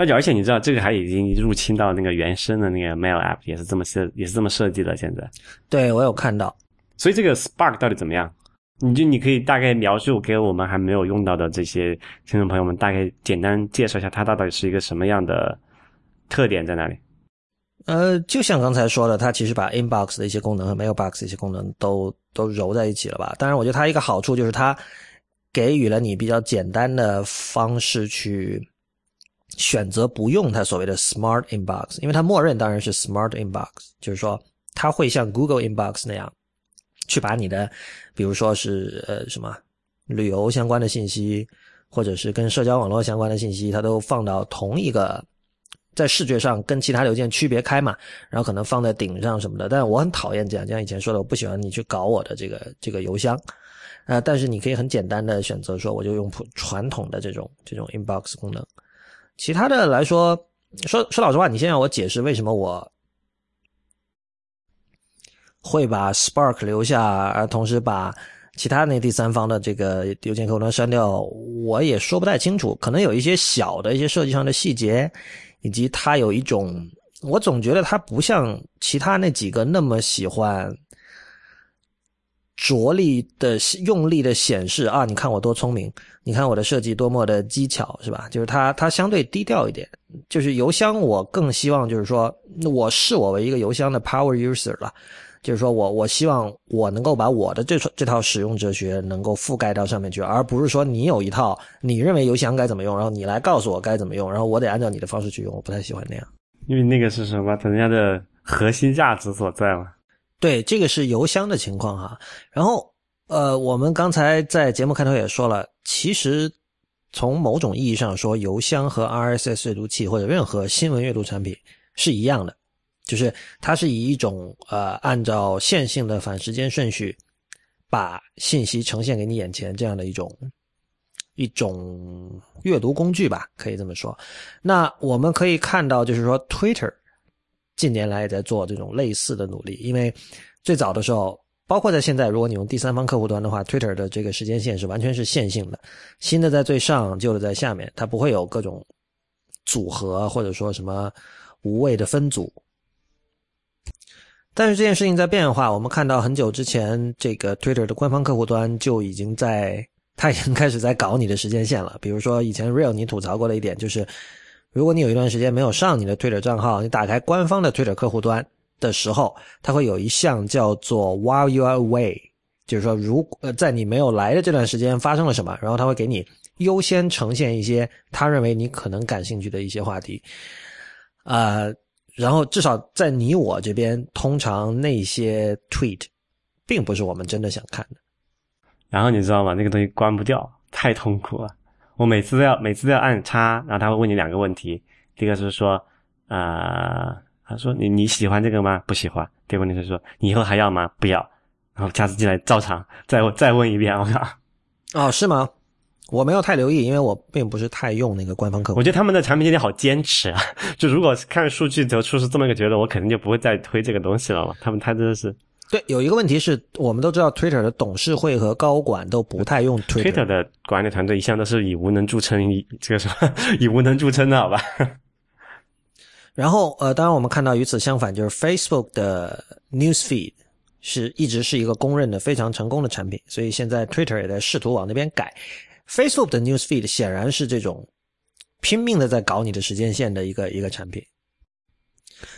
而且，而且你知道，这个还已经入侵到那个原生的那个 Mail App，也是这么设，也是这么设计的。现在，对我有看到。所以这个 Spark 到底怎么样？你就你可以大概描述给我们还没有用到的这些听众朋友们，大概简单介绍一下它到底是一个什么样的特点在哪里？呃，就像刚才说的，它其实把 Inbox 的一些功能和 Mailbox 的一些功能都都揉在一起了吧？当然，我觉得它一个好处就是它给予了你比较简单的方式去。选择不用它所谓的 Smart Inbox，因为它默认当然是 Smart Inbox，就是说它会像 Google Inbox 那样去把你的，比如说是呃什么旅游相关的信息，或者是跟社交网络相关的信息，它都放到同一个，在视觉上跟其他邮件区别开嘛，然后可能放在顶上什么的。但是我很讨厌这样，就像以前说的，我不喜欢你去搞我的这个这个邮箱，呃，但是你可以很简单的选择说，我就用普传统的这种这种 Inbox 功能。其他的来说，说说老实话，你先让我解释为什么我会把 Spark 留下，而同时把其他那第三方的这个邮件客户端删掉，我也说不太清楚。可能有一些小的一些设计上的细节，以及它有一种，我总觉得它不像其他那几个那么喜欢。着力的用力的显示啊！你看我多聪明，你看我的设计多么的技巧，是吧？就是它它相对低调一点。就是邮箱，我更希望就是说，我视我为一个邮箱的 power user 了。就是说我我希望我能够把我的这这套使用哲学能够覆盖到上面去，而不是说你有一套你认为邮箱该怎么用，然后你来告诉我该怎么用，然后我得按照你的方式去用。我不太喜欢那样，因为那个是什么？人家的核心价值所在嘛。对，这个是邮箱的情况哈。然后，呃，我们刚才在节目开头也说了，其实从某种意义上说，邮箱和 RSS 阅读器或者任何新闻阅读产品是一样的，就是它是以一种呃按照线性的反时间顺序把信息呈现给你眼前这样的一种一种阅读工具吧，可以这么说。那我们可以看到，就是说 Twitter。近年来也在做这种类似的努力，因为最早的时候包括在现在，如果你用第三方客户端的话，Twitter 的这个时间线是完全是线性的，新的在最上，旧的在下面，它不会有各种组合或者说什么无谓的分组。但是这件事情在变化，我们看到很久之前，这个 Twitter 的官方客户端就已经在，它已经开始在搞你的时间线了。比如说以前 Real 你吐槽过的一点就是，如果你有一段时间没有上你的 Twitter 账号，你打开官方的 Twitter 客户端。的时候，它会有一项叫做 While you are away，就是说，如呃，在你没有来的这段时间发生了什么，然后他会给你优先呈现一些他认为你可能感兴趣的一些话题，呃，然后至少在你我这边，通常那些 tweet 并不是我们真的想看的。然后你知道吗？那个东西关不掉，太痛苦了。我每次都要每次都要按叉，然后他会问你两个问题，第一个是说，啊。他说：“你你喜欢这个吗？不喜欢。第二个问题是说，你以后还要吗？不要。然后下次进来照常再再问一遍。我靠！哦，是吗？我没有太留意，因为我并不是太用那个官方客户。我觉得他们的产品经理好坚持啊！<laughs> 就如果看数据得出是这么一个结论，我肯定就不会再推这个东西了嘛。他们他真的是……对，有一个问题是我们都知道，Twitter 的董事会和高管都不太用 Twitter 的管理团队一向都是以无能著称，以这个什么 <laughs> 以无能著称的好吧？然后，呃，当然我们看到与此相反，就是 Facebook 的 News Feed 是一直是一个公认的非常成功的产品，所以现在 Twitter 也在试图往那边改。Facebook 的 News Feed 显然是这种拼命的在搞你的时间线的一个一个产品。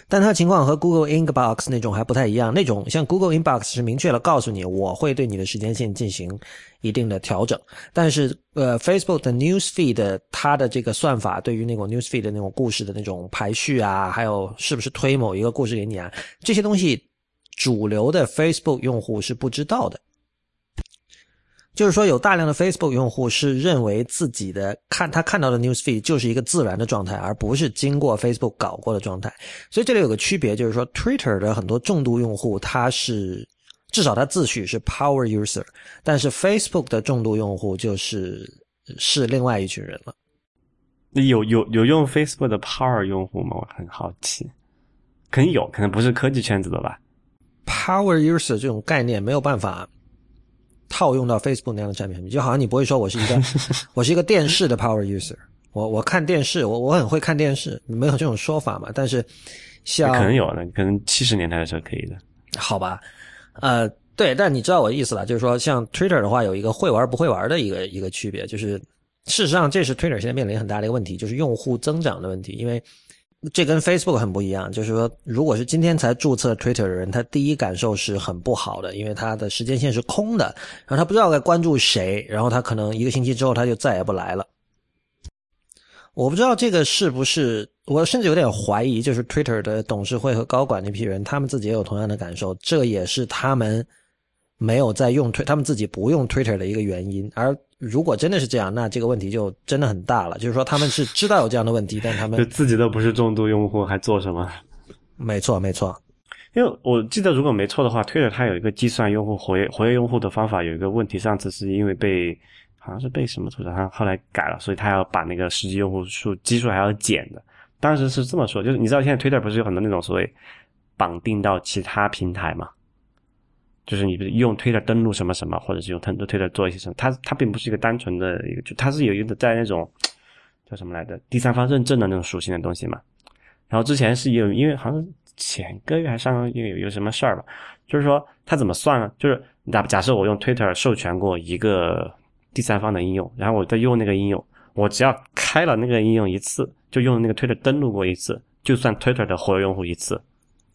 但它情况和 Google Inbox 那种还不太一样，那种像 Google Inbox 是明确的告诉你，我会对你的时间线进行一定的调整。但是，呃，Facebook 的 News Feed 它的这个算法对于那种 News Feed 的那种故事的那种排序啊，还有是不是推某一个故事给你啊，这些东西，主流的 Facebook 用户是不知道的。就是说，有大量的 Facebook 用户是认为自己的看他看到的 News Feed 就是一个自然的状态，而不是经过 Facebook 搞过的状态。所以这里有个区别，就是说 Twitter 的很多重度用户，他是至少他自诩是 Power User，但是 Facebook 的重度用户就是是另外一群人了。有有有用 Facebook 的 Power 用户吗？我很好奇，肯定有可能不是科技圈子的吧？Power User 这种概念没有办法。套用到 Facebook 那样的产品，就好像你不会说我是一个 <laughs> 我是一个电视的 Power User，我我看电视，我我很会看电视，没有这种说法嘛？但是像可能有的，可能七十年代的时候可以的，好吧？呃，对，但你知道我的意思了，就是说像 Twitter 的话，有一个会玩不会玩的一个一个区别，就是事实上这是 Twitter 现在面临很大的一个问题，就是用户增长的问题，因为。这跟 Facebook 很不一样，就是说，如果是今天才注册 Twitter 的人，他第一感受是很不好的，因为他的时间线是空的，然后他不知道该关注谁，然后他可能一个星期之后他就再也不来了。我不知道这个是不是，我甚至有点怀疑，就是 Twitter 的董事会和高管那批人，他们自己也有同样的感受，这也是他们没有在用推，他们自己不用 Twitter 的一个原因，而。如果真的是这样，那这个问题就真的很大了。就是说，他们是知道有这样的问题，但他们就自己都不是重度用户，还做什么？没错，没错。因为我记得，如果没错的话，Twitter 它有一个计算用户活跃活跃用户的方法，有一个问题，上次是因为被好像是被什么图他后来改了，所以他要把那个实际用户数基数还要减的。当时是这么说，就是你知道现在 Twitter 不是有很多那种所谓绑定到其他平台嘛？就是你用推特登录什么什么，或者是用推推特做一些什么，它它并不是一个单纯的一个，就它是有一个在那种叫什么来的第三方认证的那种属性的东西嘛。然后之前是有，因为好像前个月还上个月有有什么事儿吧，就是说它怎么算呢？就是假假设我用推特授权过一个第三方的应用，然后我再用那个应用，我只要开了那个应用一次，就用那个推特登录过一次，就算推特的活跃用户一次。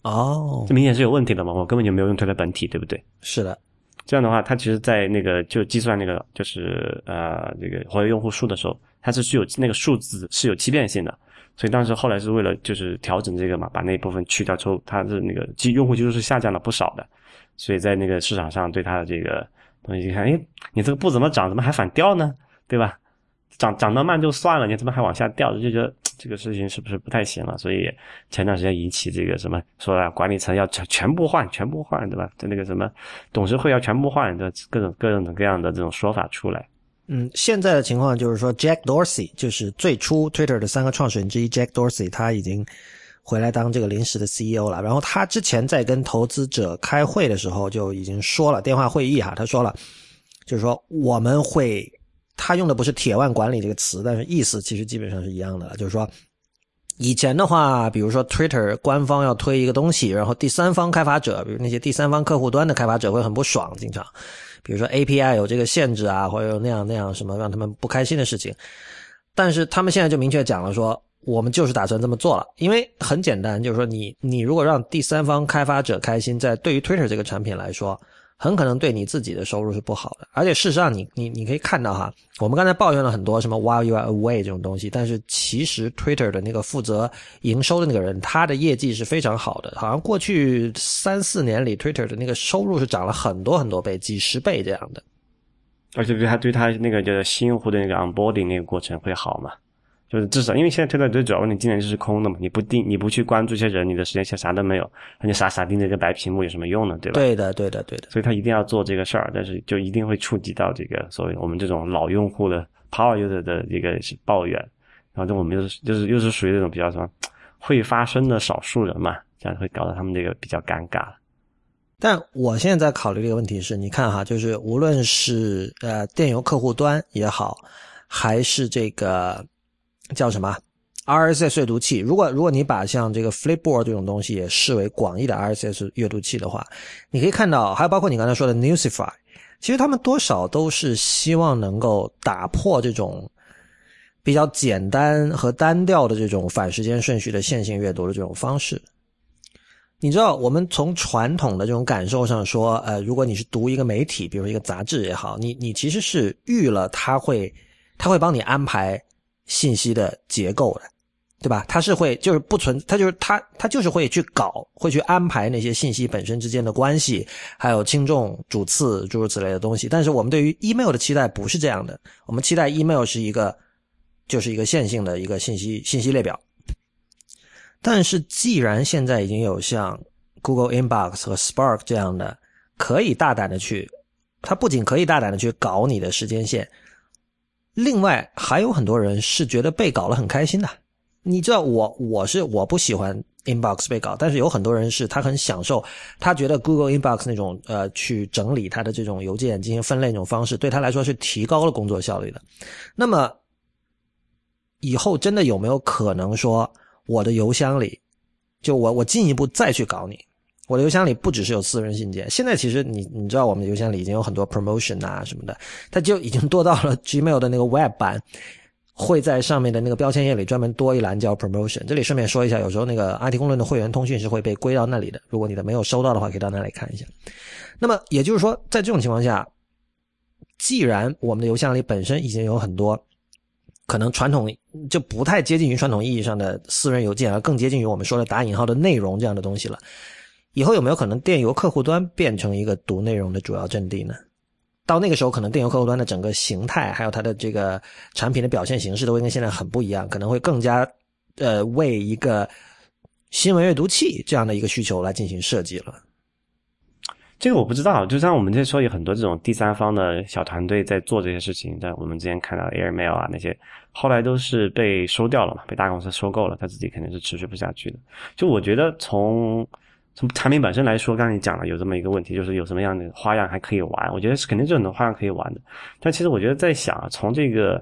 哦，这明显是有问题的嘛？我根本就没有用推的本体，对不对？是的，这样的话，它其实，在那个就计算那个就是呃这个活跃用户数的时候，它是具有那个数字是有欺骗性的。所以当时后来是为了就是调整这个嘛，把那一部分去掉之后，它的那个基用户基数是下降了不少的。所以在那个市场上对它的这个东西一看，哎，你这个不怎么涨，怎么还反掉呢？对吧？涨涨得慢就算了，你怎么还往下掉？就觉得这个事情是不是不太行了？所以前段时间引起这个什么说啊管理层要全全部换，全部换，对吧？就那个什么董事会要全部换的各种各种各样的这种说法出来。嗯，现在的情况就是说，Jack Dorsey 就是最初 Twitter 的三个创始人之一，Jack Dorsey 他已经回来当这个临时的 CEO 了。然后他之前在跟投资者开会的时候就已经说了，电话会议哈，他说了，就是说我们会，他用的不是“铁腕管理”这个词，但是意思其实基本上是一样的，就是说。以前的话，比如说 Twitter 官方要推一个东西，然后第三方开发者，比如那些第三方客户端的开发者会很不爽，经常，比如说 API 有这个限制啊，或者有那样那样什么让他们不开心的事情。但是他们现在就明确讲了，说我们就是打算这么做了，因为很简单，就是说你你如果让第三方开发者开心，在对于 Twitter 这个产品来说。很可能对你自己的收入是不好的，而且事实上，你你你可以看到哈，我们刚才抱怨了很多什么 while you are away 这种东西，但是其实 Twitter 的那个负责营收的那个人，他的业绩是非常好的，好像过去三四年里，Twitter 的那个收入是涨了很多很多倍，几十倍这样的，而且对他对他那个就是新用户的那个 onboarding 那个过程会好嘛。就是至少，因为现在推特最主要问题，今年就是空的嘛。你不定，你不去关注一些人，你的时间线啥都没有，那你傻傻盯着一个白屏幕有什么用呢？对吧？对的，对的，对的。所以他一定要做这个事儿，但是就一定会触及到这个所谓我们这种老用户的 power user 的一个抱怨，然后这我们就是就是又是属于这种比较什么会发声的少数人嘛，这样会搞得他们这个比较尴尬。但我现在在考虑这个问题是，你看哈，就是无论是呃电邮客户端也好，还是这个。叫什么？RSS 阅读器。如果如果你把像这个 Flipboard 这种东西也视为广义的 RSS 阅读器的话，你可以看到，还有包括你刚才说的 Newsify，其实他们多少都是希望能够打破这种比较简单和单调的这种反时间顺序的线性阅读的这种方式。你知道，我们从传统的这种感受上说，呃，如果你是读一个媒体，比如一个杂志也好，你你其实是预了他会他会帮你安排。信息的结构的，对吧？它是会就是不存，它就是它它就是会去搞，会去安排那些信息本身之间的关系，还有轻重主次诸如此类的东西。但是我们对于 email 的期待不是这样的，我们期待 email 是一个就是一个线性的一个信息信息列表。但是既然现在已经有像 Google Inbox 和 Spark 这样的，可以大胆的去，它不仅可以大胆的去搞你的时间线。另外还有很多人是觉得被搞了很开心的，你知道我我是我不喜欢 inbox 被搞，但是有很多人是他很享受，他觉得 Google inbox 那种呃去整理他的这种邮件进行分类那种方式对他来说是提高了工作效率的。那么以后真的有没有可能说我的邮箱里就我我进一步再去搞你？我的邮箱里不只是有私人信件，现在其实你你知道我们的邮箱里已经有很多 promotion 啊什么的，它就已经多到了 Gmail 的那个 Web 版，会在上面的那个标签页里专门多一栏叫 promotion。这里顺便说一下，有时候那个 IT 公论的会员通讯是会被归到那里的，如果你的没有收到的话，可以到那里看一下。那么也就是说，在这种情况下，既然我们的邮箱里本身已经有很多可能传统就不太接近于传统意义上的私人邮件，而更接近于我们说的打引号的内容这样的东西了。以后有没有可能电邮客户端变成一个读内容的主要阵地呢？到那个时候，可能电邮客户端的整个形态，还有它的这个产品的表现形式，都会跟现在很不一样，可能会更加呃为一个新闻阅读器这样的一个需求来进行设计了。这个我不知道，就像我们这说有很多这种第三方的小团队在做这些事情，但我们之前看到 Airmail 啊那些，后来都是被收掉了嘛，被大公司收购了，他自己肯定是持续不下去的。就我觉得从从产品本身来说，刚才你讲了有这么一个问题，就是有什么样的花样还可以玩？我觉得是肯定是很多花样可以玩的。但其实我觉得在想，从这个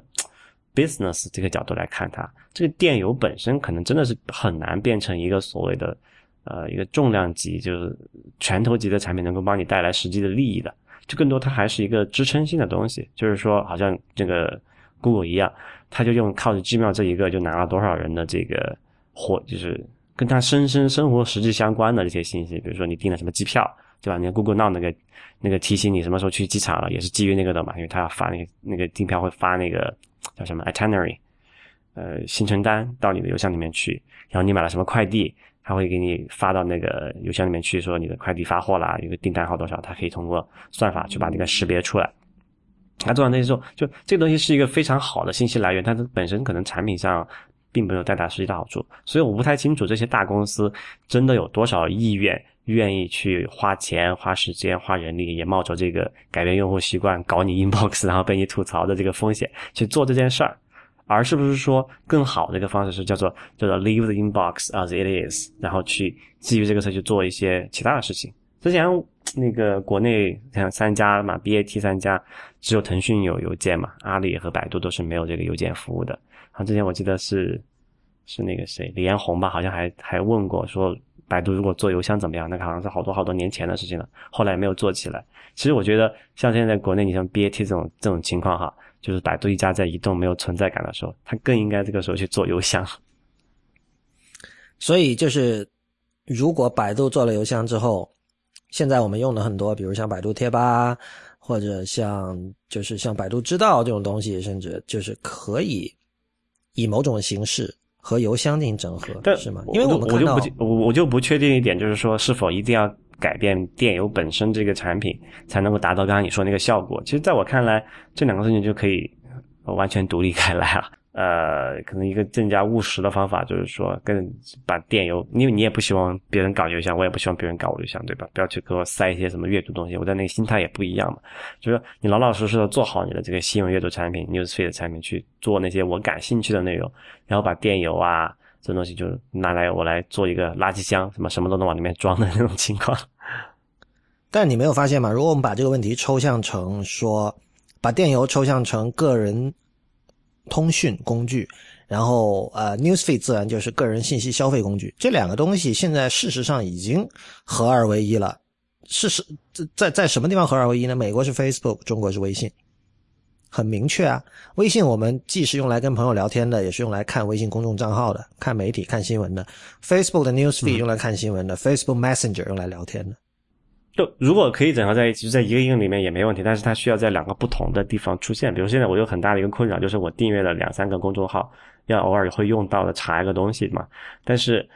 business 这个角度来看，它这个电邮本身可能真的是很难变成一个所谓的呃一个重量级，就是拳头级的产品，能够帮你带来实际的利益的。就更多它还是一个支撑性的东西，就是说好像这个 Google 一样，它就用靠着 Gmail 这一个就拿了多少人的这个货，就是。跟他生生生活实际相关的这些信息，比如说你订了什么机票，对吧？你 Google Now 那个那个提醒你什么时候去机场了，也是基于那个的嘛，因为他要发那个那个订票会发那个叫什么 itinerary，呃，行程单到你的邮箱里面去，然后你买了什么快递，他会给你发到那个邮箱里面去，说你的快递发货了，一个订单号多少，他可以通过算法去把那个识别出来。他做完那些之后，就这个东西是一个非常好的信息来源，它本身可能产品上。并没有带来实际的好处，所以我不太清楚这些大公司真的有多少意愿愿意去花钱、花时间、花人力，也冒着这个改变用户习惯、搞你 inbox，<laughs> 然后被你吐槽的这个风险去做这件事儿。而是不是说更好的一个方式是叫做叫做 leave the inbox as it is，然后去基于这个事去做一些其他的事情。之前那个国内像三家嘛，BAT 三家只有腾讯有邮件嘛，阿里和百度都是没有这个邮件服务的。然后之前我记得是是那个谁李彦宏吧，好像还还问过说百度如果做邮箱怎么样？那个好像是好多好多年前的事情了，后来没有做起来。其实我觉得像现在国内你像 BAT 这种这种情况哈。就是百度一家在移动没有存在感的时候，他更应该这个时候去做邮箱。<laughs> 所以就是，如果百度做了邮箱之后，现在我们用的很多，比如像百度贴吧，或者像就是像百度知道这种东西，甚至就是可以以某种形式和邮箱进行整合，是吗？因为我们我就不我我就不确定一点，就是说是否一定要。改变电邮本身这个产品，才能够达到刚刚你说那个效果。其实，在我看来，这两个事情就可以完全独立开来了。呃，可能一个更加务实的方法就是说，跟把电邮，因为你也不希望别人搞邮箱，我也不希望别人搞我邮箱，对吧？不要去给我塞一些什么阅读东西，我在那个心态也不一样嘛。就是你老老实实的做好你的这个新闻阅读产品、newsfeed 产品，去做那些我感兴趣的内容，然后把电邮啊。这东西就拿来我来做一个垃圾箱，什么什么都能往里面装的那种情况。但你没有发现吗？如果我们把这个问题抽象成说，把电邮抽象成个人通讯工具，然后呃，newsfeed 自然就是个人信息消费工具。这两个东西现在事实上已经合二为一了。事实在在什么地方合二为一呢？美国是 Facebook，中国是微信。很明确啊，微信我们既是用来跟朋友聊天的，也是用来看微信公众账号的、看媒体、看新闻的。Facebook 的 Newsfeed 用来看新闻的，Facebook Messenger 用来聊天的。就如果可以整合在一起，就在一个应用里面也没问题。但是它需要在两个不同的地方出现。比如现在我有很大的一个困扰，就是我订阅了两三个公众号，要偶尔会用到的查一个东西嘛。但是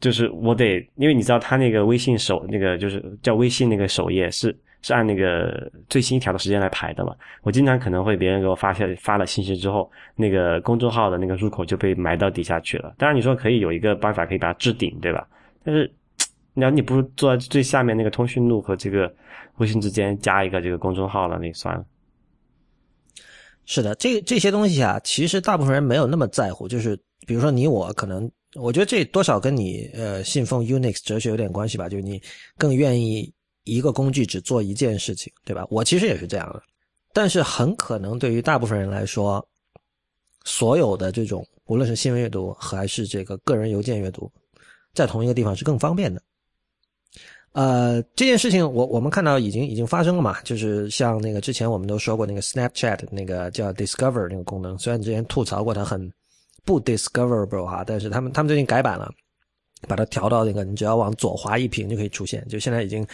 就是我得，因为你知道它那个微信首那个就是叫微信那个首页是。是按那个最新一条的时间来排的嘛？我经常可能会别人给我发消发了信息之后，那个公众号的那个入口就被埋到底下去了。当然你说可以有一个办法可以把它置顶，对吧？但是，你要你不是坐在最下面那个通讯录和这个微信之间加一个这个公众号了，那算了。是的，这这些东西啊，其实大部分人没有那么在乎。就是比如说你我，可能我觉得这多少跟你呃信奉 Unix 哲学有点关系吧。就是你更愿意。一个工具只做一件事情，对吧？我其实也是这样的，但是很可能对于大部分人来说，所有的这种无论是新闻阅读还是这个个人邮件阅读，在同一个地方是更方便的。呃，这件事情我我们看到已经已经发生了嘛，就是像那个之前我们都说过那个 Snapchat 那个叫 Discover 那个功能，虽然之前吐槽过它很不 discoverable 哈，但是他们他们最近改版了，把它调到那个你只要往左滑一屏就可以出现，就现在已经。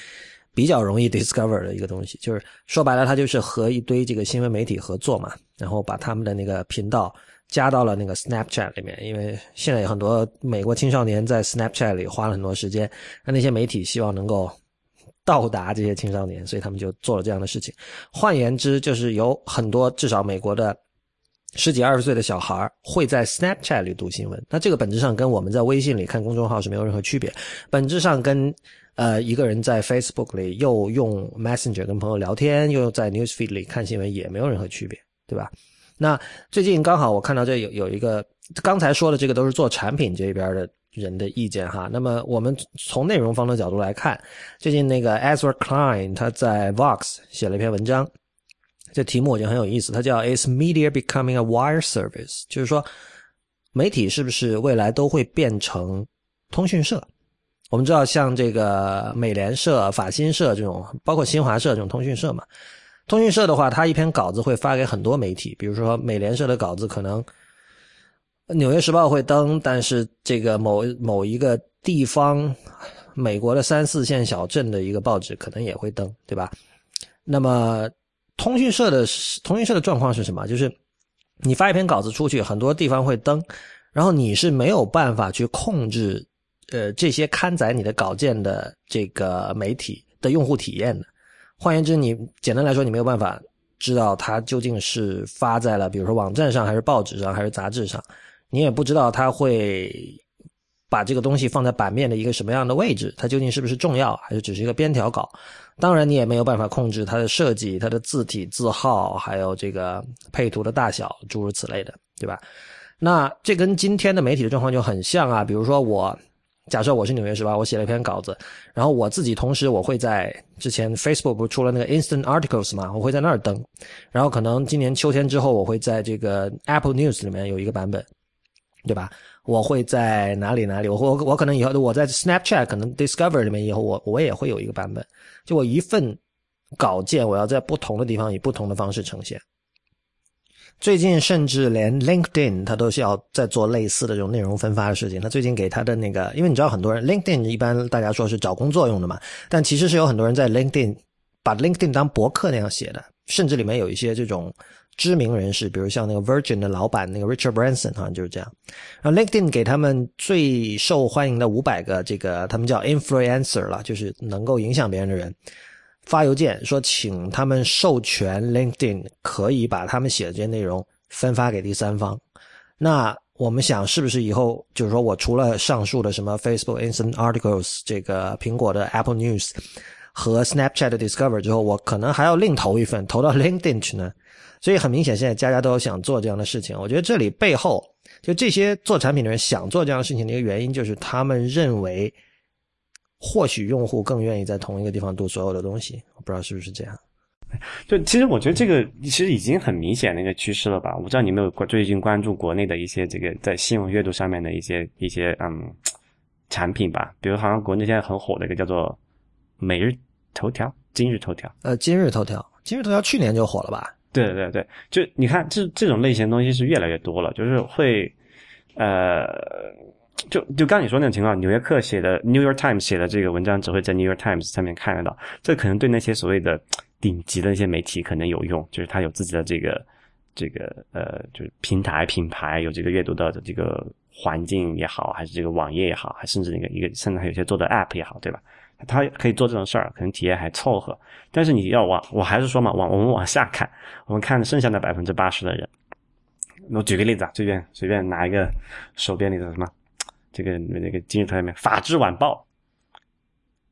比较容易 discover 的一个东西，就是说白了，它就是和一堆这个新闻媒体合作嘛，然后把他们的那个频道加到了那个 Snapchat 里面。因为现在有很多美国青少年在 Snapchat 里花了很多时间，那那些媒体希望能够到达这些青少年，所以他们就做了这样的事情。换言之，就是有很多至少美国的十几二十岁的小孩会在 Snapchat 里读新闻。那这个本质上跟我们在微信里看公众号是没有任何区别，本质上跟。呃，一个人在 Facebook 里又用 Messenger 跟朋友聊天，又在 Newsfeed 里看新闻，也没有任何区别，对吧？那最近刚好我看到这有有一个，刚才说的这个都是做产品这边的人的意见哈。那么我们从内容方的角度来看，最近那个 Ezra Klein 他在 Vox 写了一篇文章，这题目我觉得很有意思，它叫 Is Media Becoming a Wire Service？就是说，媒体是不是未来都会变成通讯社？我们知道，像这个美联社、法新社这种，包括新华社这种通讯社嘛。通讯社的话，它一篇稿子会发给很多媒体，比如说美联社的稿子可能《纽约时报》会登，但是这个某某一个地方美国的三四线小镇的一个报纸可能也会登，对吧？那么通讯社的通讯社的状况是什么？就是你发一篇稿子出去，很多地方会登，然后你是没有办法去控制。呃，这些刊载你的稿件的这个媒体的用户体验的，换言之，你简单来说，你没有办法知道它究竟是发在了，比如说网站上，还是报纸上，还是杂志上，你也不知道它会把这个东西放在版面的一个什么样的位置，它究竟是不是重要，还是只是一个边条稿？当然，你也没有办法控制它的设计、它的字体字号，还有这个配图的大小，诸如此类的。对吧？那这跟今天的媒体的状况就很像啊。比如说我，假设我是纽约时报，我写了一篇稿子，然后我自己同时我会在之前 Facebook 不是出了那个 Instant Articles 嘛，我会在那儿登，然后可能今年秋天之后，我会在这个 Apple News 里面有一个版本，对吧？我会在哪里哪里？我我我可能以后我在 Snapchat 可能 Discover 里面以后我我也会有一个版本，就我一份稿件我要在不同的地方以不同的方式呈现。最近甚至连 LinkedIn 它都是要在做类似的这种内容分发的事情。他最近给他的那个，因为你知道很多人 LinkedIn 一般大家说是找工作用的嘛，但其实是有很多人在 LinkedIn 把 LinkedIn 当博客那样写的，甚至里面有一些这种知名人士，比如像那个 Virgin 的老板那个 Richard Branson 好像就是这样。然后 LinkedIn 给他们最受欢迎的五百个这个他们叫 influencer 了，就是能够影响别人的人。发邮件说，请他们授权 LinkedIn 可以把他们写的这些内容分发给第三方。那我们想，是不是以后就是说我除了上述的什么 Facebook Instant Articles、这个苹果的 Apple News 和 Snapchat Discover 之后，我可能还要另投一份投到 <laughs> LinkedIn 去呢？所以很明显，现在家家都想做这样的事情。我觉得这里背后就这些做产品的人想做这样的事情的一个原因，就是他们认为。或许用户更愿意在同一个地方读所有的东西，我不知道是不是这样。就其实我觉得这个其实已经很明显的一个趋势了吧？我不知道你有没有关最近关注国内的一些这个在新闻阅读上面的一些一些嗯产品吧？比如好像国内现在很火的一个叫做每日头条、今日头条。呃，今日头条，今日头条去年就火了吧？对对对，就你看这这种类型的东西是越来越多了，就是会呃。就就刚你说那种情况，纽约客写的《New York Times》写的这个文章，只会在《New York Times》上面看得到。这可能对那些所谓的顶级的一些媒体可能有用，就是他有自己的这个这个呃，就是平台品牌，有这个阅读的这个环境也好，还是这个网页也好，还甚至那个一个甚至还有些做的 App 也好，对吧？他可以做这种事儿，可能体验还凑合。但是你要往，我还是说嘛，往我们往下看，我们看剩下的百分之八十的人。我举个例子啊，随便随便拿一个手边里的什么。这个那个今日头条里面，《法制晚报》，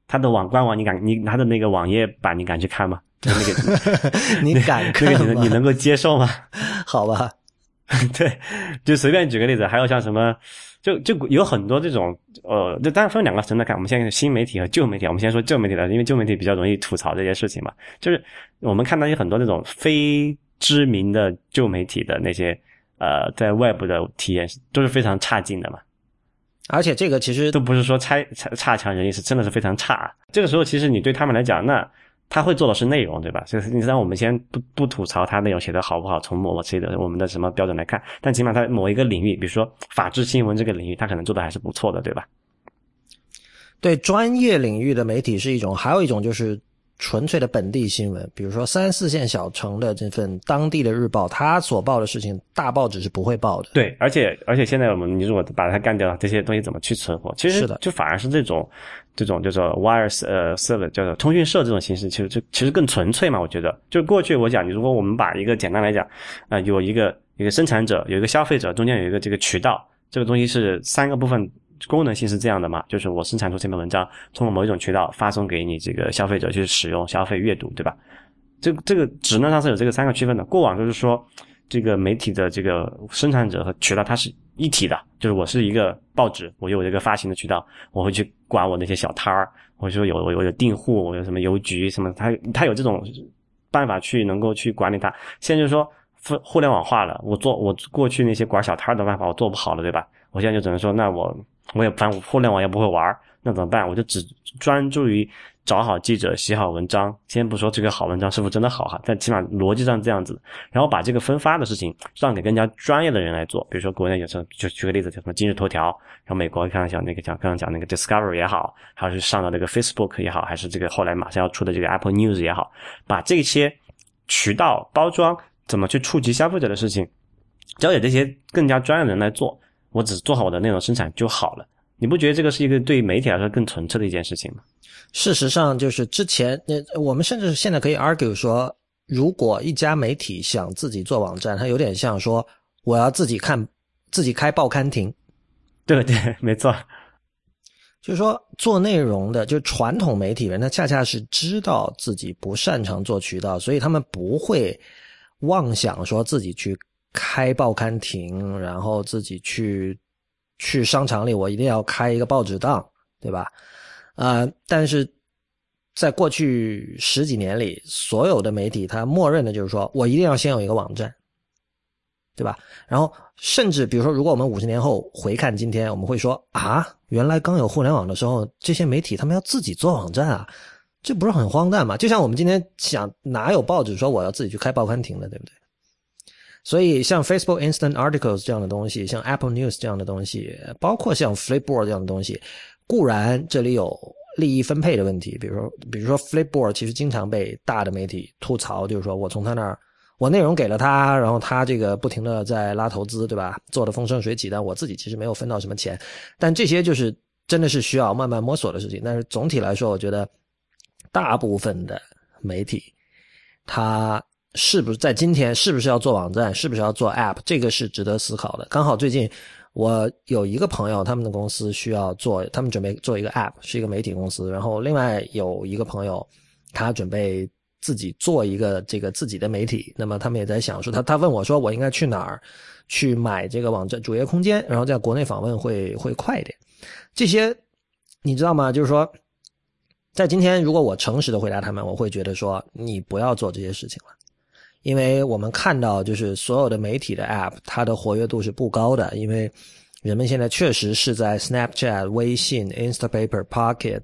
它的网官网，你敢你它的那个网页版，你敢去看吗？那个 <laughs> 你敢看吗？你能够接受吗？<laughs> 好吧，<laughs> 对，就随便举个例子，还有像什么，就就有很多这种，呃，就当然分两个层次看。我们现在新媒体和旧媒体，我们先说旧媒体的，因为旧媒体比较容易吐槽这些事情嘛。就是我们看到有很多那种非知名的旧媒体的那些，呃，在外部的体验都是非常差劲的嘛。而且这个其实都不是说差差差强人意，是真的是非常差。这个时候，其实你对他们来讲，那他会做的是内容，对吧？所以你让我们先不不吐槽他内容写的好不好，从某些的我们的什么标准来看，但起码他某一个领域，比如说法制新闻这个领域，他可能做的还是不错的，对吧？对专业领域的媒体是一种，还有一种就是。纯粹的本地新闻，比如说三四线小城的这份当地的日报，他所报的事情，大报纸是不会报的。对，而且而且现在我们你如果把它干掉了，这些东西怎么去存活？其实是的，就反而是这种这种叫做 wire 呃 server 叫做通讯社这种形式，其实就其实更纯粹嘛。我觉得，就过去我讲，你如果我们把一个简单来讲，啊，有一个一个生产者，有一个消费者，中间有一个这个渠道，这个东西是三个部分。功能性是这样的嘛？就是我生产出这篇文章，通过某一种渠道发送给你这个消费者去使用、消费、阅读，对吧？这这个职能上是有这个三个区分的。过往就是说，这个媒体的这个生产者和渠道它是一体的，就是我是一个报纸，我有这个发行的渠道，我会去管我那些小摊儿，或者说有我有订户，我有什么邮局什么，它它有这种办法去能够去管理它。现在就是说，互互联网化了，我做我过去那些管小摊儿的办法我做不好了，对吧？我现在就只能说，那我。我也反正互联网也不会玩，那怎么办？我就只专注于找好记者、写好文章。先不说这个好文章是否真的好哈，但起码逻辑上这样子。然后把这个分发的事情让给更加专业的人来做。比如说国内有时候就举个例子，叫什么今日头条，然后美国看像那个讲刚刚讲那个 Discovery 也好，还是上到那个 Facebook 也好，还是这个后来马上要出的这个 Apple News 也好，把这些渠道包装怎么去触及消费者的事情，交给这些更加专业的人来做。我只做好我的内容生产就好了，你不觉得这个是一个对于媒体来说更纯粹的一件事情吗？事实上，就是之前那我们甚至现在可以 argue 说，如果一家媒体想自己做网站，它有点像说我要自己看自己开报刊亭。<laughs> 对对，没错。就是说做内容的，就传统媒体人，他恰恰是知道自己不擅长做渠道，所以他们不会妄想说自己去。开报刊亭，然后自己去去商场里，我一定要开一个报纸档，对吧？啊，但是在过去十几年里，所有的媒体它默认的就是说我一定要先有一个网站，对吧？然后甚至比如说，如果我们五十年后回看今天，我们会说啊，原来刚有互联网的时候，这些媒体他们要自己做网站啊。这不是很荒诞吗？就像我们今天想，哪有报纸说我要自己去开报刊亭的，对不对？所以像 Facebook Instant Articles 这样的东西，像 Apple News 这样的东西，包括像 Flipboard 这样的东西，固然这里有利益分配的问题，比如说，比如说 Flipboard 其实经常被大的媒体吐槽，就是说我从他那儿，我内容给了他，然后他这个不停的在拉投资，对吧？做的风生水起，但我自己其实没有分到什么钱。但这些就是真的是需要慢慢摸索的事情。但是总体来说，我觉得。大部分的媒体，他是不是在今天是不是要做网站，是不是要做 App，这个是值得思考的。刚好最近我有一个朋友，他们的公司需要做，他们准备做一个 App，是一个媒体公司。然后另外有一个朋友，他准备自己做一个这个自己的媒体。那么他们也在想说，他他问我说，我应该去哪儿去买这个网站主页空间，然后在国内访问会会快一点。这些你知道吗？就是说。在今天，如果我诚实的回答他们，我会觉得说你不要做这些事情了，因为我们看到就是所有的媒体的 App，它的活跃度是不高的，因为人们现在确实是在 Snapchat、微信、Instapaper、Pocket、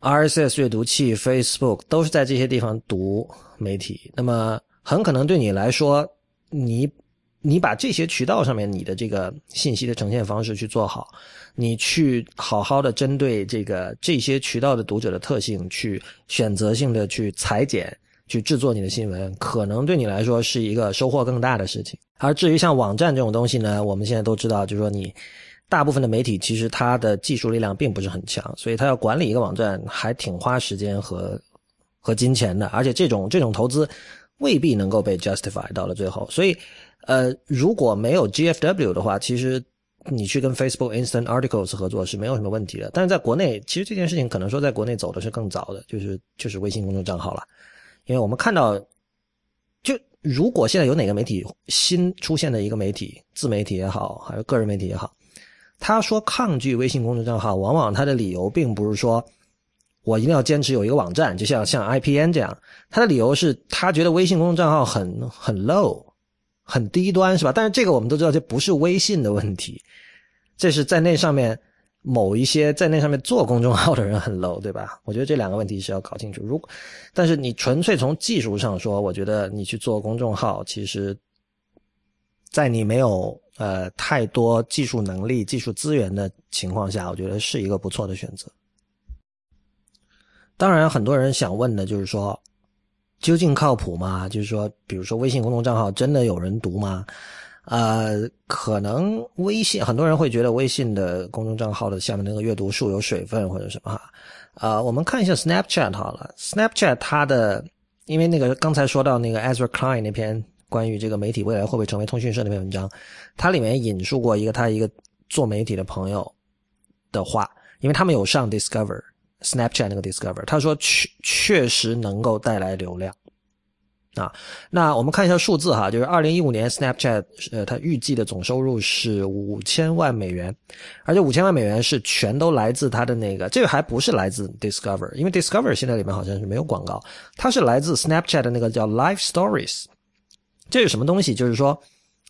RSS 阅读器、Facebook 都是在这些地方读媒体。那么很可能对你来说，你你把这些渠道上面你的这个信息的呈现方式去做好。你去好好的针对这个这些渠道的读者的特性，去选择性的去裁剪，去制作你的新闻，可能对你来说是一个收获更大的事情。而至于像网站这种东西呢，我们现在都知道，就是说你大部分的媒体其实它的技术力量并不是很强，所以它要管理一个网站还挺花时间和和金钱的，而且这种这种投资未必能够被 justify 到了最后。所以，呃，如果没有 GFW 的话，其实。你去跟 Facebook Instant Articles 合作是没有什么问题的，但是在国内，其实这件事情可能说在国内走的是更早的，就是就是微信公众账号了，因为我们看到，就如果现在有哪个媒体新出现的一个媒体，自媒体也好，还是个人媒体也好，他说抗拒微信公众账号，往往他的理由并不是说我一定要坚持有一个网站，就像像 IPN 这样，他的理由是他觉得微信公众账号很很 low。很低端是吧？但是这个我们都知道，这不是微信的问题，这是在那上面某一些在那上面做公众号的人很 low，对吧？我觉得这两个问题是要搞清楚。如果，但是你纯粹从技术上说，我觉得你去做公众号，其实，在你没有呃太多技术能力、技术资源的情况下，我觉得是一个不错的选择。当然，很多人想问的就是说。究竟靠谱吗？就是说，比如说微信公众账号真的有人读吗？呃，可能微信很多人会觉得微信的公众账号的下面那个阅读数有水分或者什么哈。啊，我们看一下 Snapchat 好了，Snapchat 它的因为那个刚才说到那个 Ezra Klein 那篇关于这个媒体未来会不会成为通讯社那篇文章，它里面引述过一个他一个做媒体的朋友的话，因为他们有上 Discover。Snapchat 那个 Discover，他说确确实能够带来流量，啊，那我们看一下数字哈，就是二零一五年 Snapchat 呃，它预计的总收入是五千万美元，而且五千万美元是全都来自它的那个，这个还不是来自 Discover，因为 Discover 现在里面好像是没有广告，它是来自 Snapchat 的那个叫 Live Stories，这是什么东西？就是说，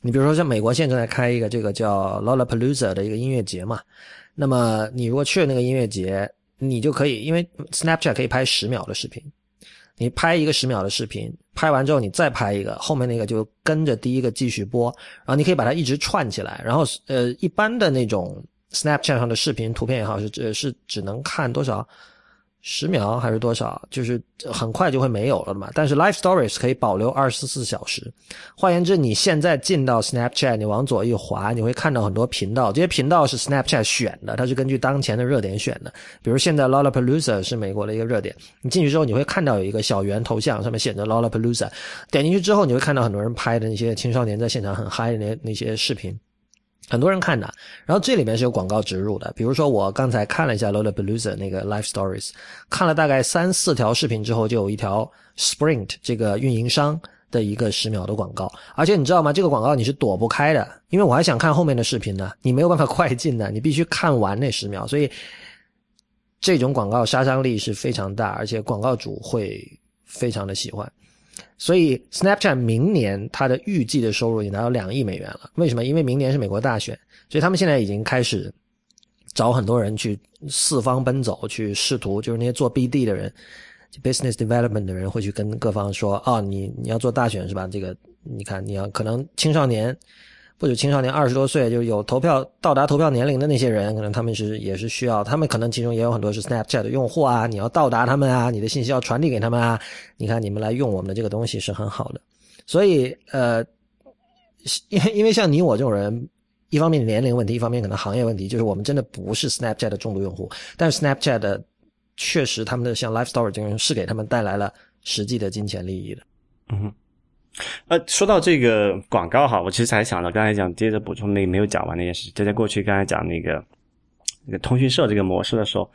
你比如说像美国现在在开一个这个叫 Lollapalooza 的一个音乐节嘛，那么你如果去了那个音乐节。你就可以，因为 Snapchat 可以拍十秒的视频，你拍一个十秒的视频，拍完之后你再拍一个，后面那个就跟着第一个继续播，然后你可以把它一直串起来，然后呃，一般的那种 Snapchat 上的视频、图片也好，是只是只能看多少？十秒还是多少？就是很快就会没有了嘛。但是 Live Stories 可以保留二十四小时。换言之，你现在进到 Snapchat，你往左一滑，你会看到很多频道。这些频道是 Snapchat 选的，它是根据当前的热点选的。比如现在 Lollapalooza 是美国的一个热点，你进去之后，你会看到有一个小圆头像，上面写着 Lollapalooza。点进去之后，你会看到很多人拍的那些青少年在现场很嗨的那那些视频。很多人看的，然后这里面是有广告植入的。比如说，我刚才看了一下 l o l a p a l o o z a 那个 Live Stories，看了大概三四条视频之后，就有一条 Sprint 这个运营商的一个十秒的广告，而且你知道吗？这个广告你是躲不开的，因为我还想看后面的视频呢，你没有办法快进的，你必须看完那十秒，所以这种广告杀伤力是非常大，而且广告主会非常的喜欢。所以，Snapchat 明年它的预计的收入已经达到两亿美元了。为什么？因为明年是美国大选，所以他们现在已经开始找很多人去四方奔走，去试图就是那些做 BD 的人、business development 的人会去跟各方说：啊，你你要做大选是吧？这个你看，你要可能青少年。或者青少年二十多岁就有投票到达投票年龄的那些人，可能他们是也是需要，他们可能其中也有很多是 Snapchat 的用户啊，你要到达他们啊，你的信息要传递给他们啊。你看你们来用我们的这个东西是很好的，所以呃，因因为像你我这种人，一方面年龄问题，一方面可能行业问题，就是我们真的不是 Snapchat 的重度用户，但是 Snapchat 的确实他们的像 Life Story 这种是给他们带来了实际的金钱利益的，嗯哼。呃，说到这个广告哈，我其实还想到刚才讲接着补充那没有讲完那件事，就在过去刚才讲那个那个通讯社这个模式的时候，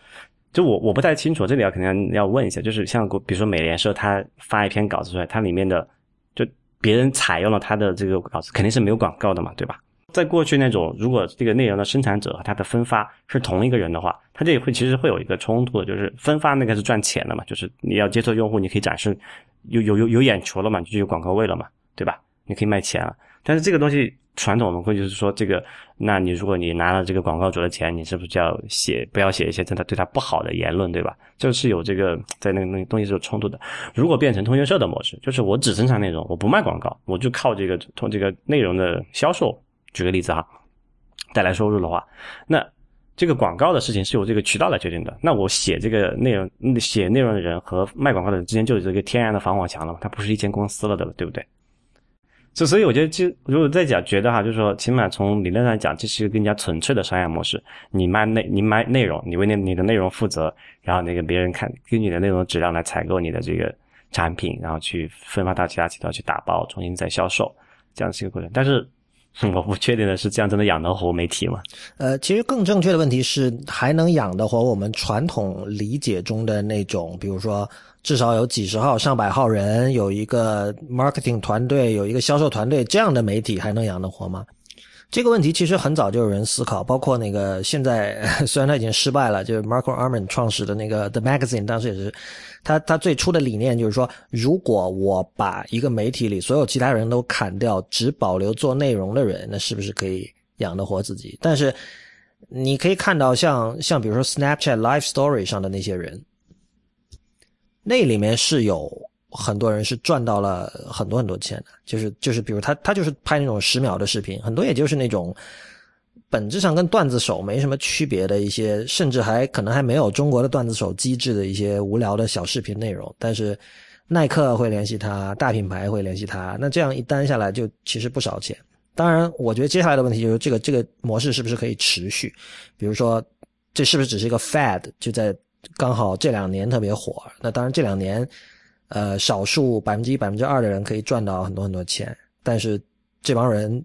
就我我不太清楚，这里要肯定要问一下，就是像比如说美联社它发一篇稿子出来，它里面的就别人采用了它的这个稿子，肯定是没有广告的嘛，对吧？在过去那种如果这个内容的生产者和他的分发是同一个人的话，他这里会其实会有一个冲突的，就是分发那个是赚钱的嘛，就是你要接触用户，你可以展示。有有有有眼球了嘛，就有广告位了嘛，对吧？你可以卖钱了。但是这个东西传统我们会就是说，这个，那你如果你拿了这个广告主的钱，你是不是就要写不要写一些真的对他不好的言论，对吧？就是有这个在那个那个东西是有冲突的。如果变成通讯社的模式，就是我只生产内容，我不卖广告，我就靠这个通这个内容的销售，举个例子哈，带来收入的话，那。这个广告的事情是由这个渠道来决定的。那我写这个内容、写内容的人和卖广告的人之间就有这个天然的防火墙了嘛？它不是一间公司了的，对不对？所所以我觉得，就如果再讲，觉得哈，就是说，起码从理论上讲，这是一个更加纯粹的商业模式。你卖内，你卖内容，你为那你的内容负责，然后那个别人看，根据你的内容质量来采购你的这个产品，然后去分发到其他渠道去打包，重新再销售，这样是一个过程。但是。<laughs> 我不确定的是，这样真的养得活媒体吗？呃，其实更正确的问题是，还能养得活我们传统理解中的那种，比如说至少有几十号、上百号人，有一个 marketing 团队，有一个销售团队，这样的媒体还能养得活吗？这个问题其实很早就有人思考，包括那个现在 <laughs> 虽然他已经失败了，就是 Marko Arman 创始的那个 The Magazine，当时也是他他最初的理念就是说，如果我把一个媒体里所有其他人都砍掉，只保留做内容的人，那是不是可以养得活自己？但是你可以看到，像像比如说 Snapchat Live Story 上的那些人，那里面是有。很多人是赚到了很多很多钱的，就是就是，比如他他就是拍那种十秒的视频，很多也就是那种本质上跟段子手没什么区别的一些，甚至还可能还没有中国的段子手机智的一些无聊的小视频内容。但是耐克会联系他，大品牌会联系他，那这样一单下来就其实不少钱。当然，我觉得接下来的问题就是这个这个模式是不是可以持续？比如说，这是不是只是一个 fad？就在刚好这两年特别火。那当然这两年。呃，少数百分之一、百分之二的人可以赚到很多很多钱，但是这帮人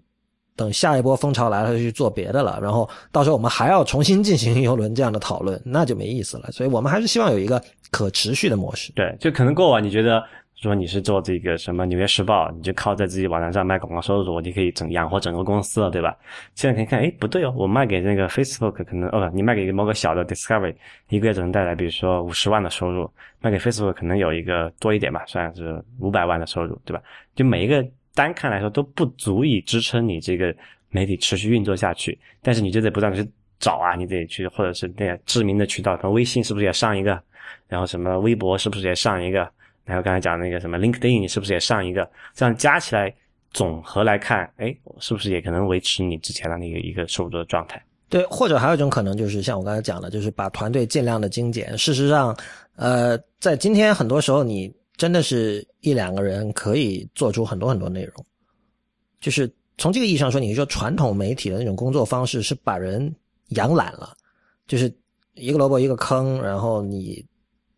等下一波风潮来了，就去做别的了。然后到时候我们还要重新进行一轮这样的讨论，那就没意思了。所以我们还是希望有一个可持续的模式。对，就可能过往你觉得。说你是做这个什么《纽约时报》，你就靠在自己网站上卖广告收入，你可以整养活整个公司了，对吧？现在可以看，哎，不对哦，我卖给那个 Facebook 可能，哦，你卖给某个小的 Discovery，一个月只能带来，比如说五十万的收入，卖给 Facebook 可能有一个多一点吧，算是五百万的收入，对吧？就每一个单看来说都不足以支撑你这个媒体持续运作下去，但是你就得不断的去找啊，你得去，或者是那些知名的渠道，像微信是不是也上一个？然后什么微博是不是也上一个？还有刚才讲那个什么 LinkedIn，你是不是也上一个？这样加起来总和来看，哎，是不是也可能维持你之前的那个一个收入的状态？对，或者还有一种可能就是像我刚才讲的，就是把团队尽量的精简。事实上，呃，在今天很多时候，你真的是一两个人可以做出很多很多内容。就是从这个意义上说，你说传统媒体的那种工作方式是把人养懒了，就是一个萝卜一个坑，然后你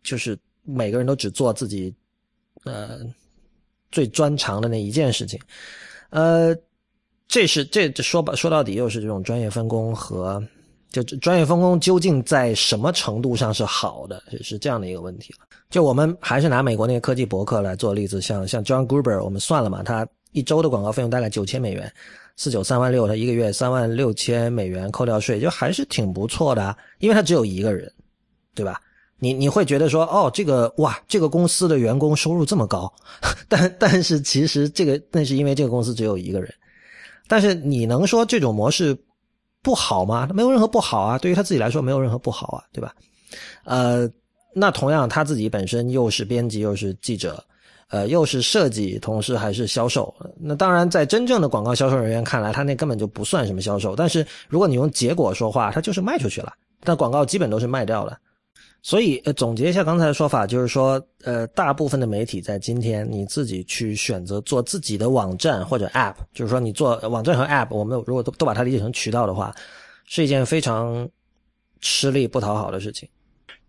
就是。每个人都只做自己，呃，最专长的那一件事情，呃，这是这说吧说到底又是这种专业分工和就专业分工究竟在什么程度上是好的，是这样的一个问题。就我们还是拿美国那个科技博客来做例子，像像 John Gruber，我们算了嘛，他一周的广告费用大概九千美元，四九三万六，他一个月三万六千美元，扣掉税，就还是挺不错的，因为他只有一个人，对吧？你你会觉得说，哦，这个哇，这个公司的员工收入这么高，<laughs> 但但是其实这个那是因为这个公司只有一个人，但是你能说这种模式？不好吗？没有任何不好啊，对于他自己来说没有任何不好啊，对吧？呃，那同样他自己本身又是编辑又是记者，呃，又是设计，同时还是销售。那当然，在真正的广告销售人员看来，他那根本就不算什么销售。但是如果你用结果说话，他就是卖出去了。但广告基本都是卖掉了。所以，呃，总结一下刚才的说法，就是说，呃，大部分的媒体在今天，你自己去选择做自己的网站或者 App，就是说，你做网站和 App，我们如果都都把它理解成渠道的话，是一件非常吃力不讨好的事情。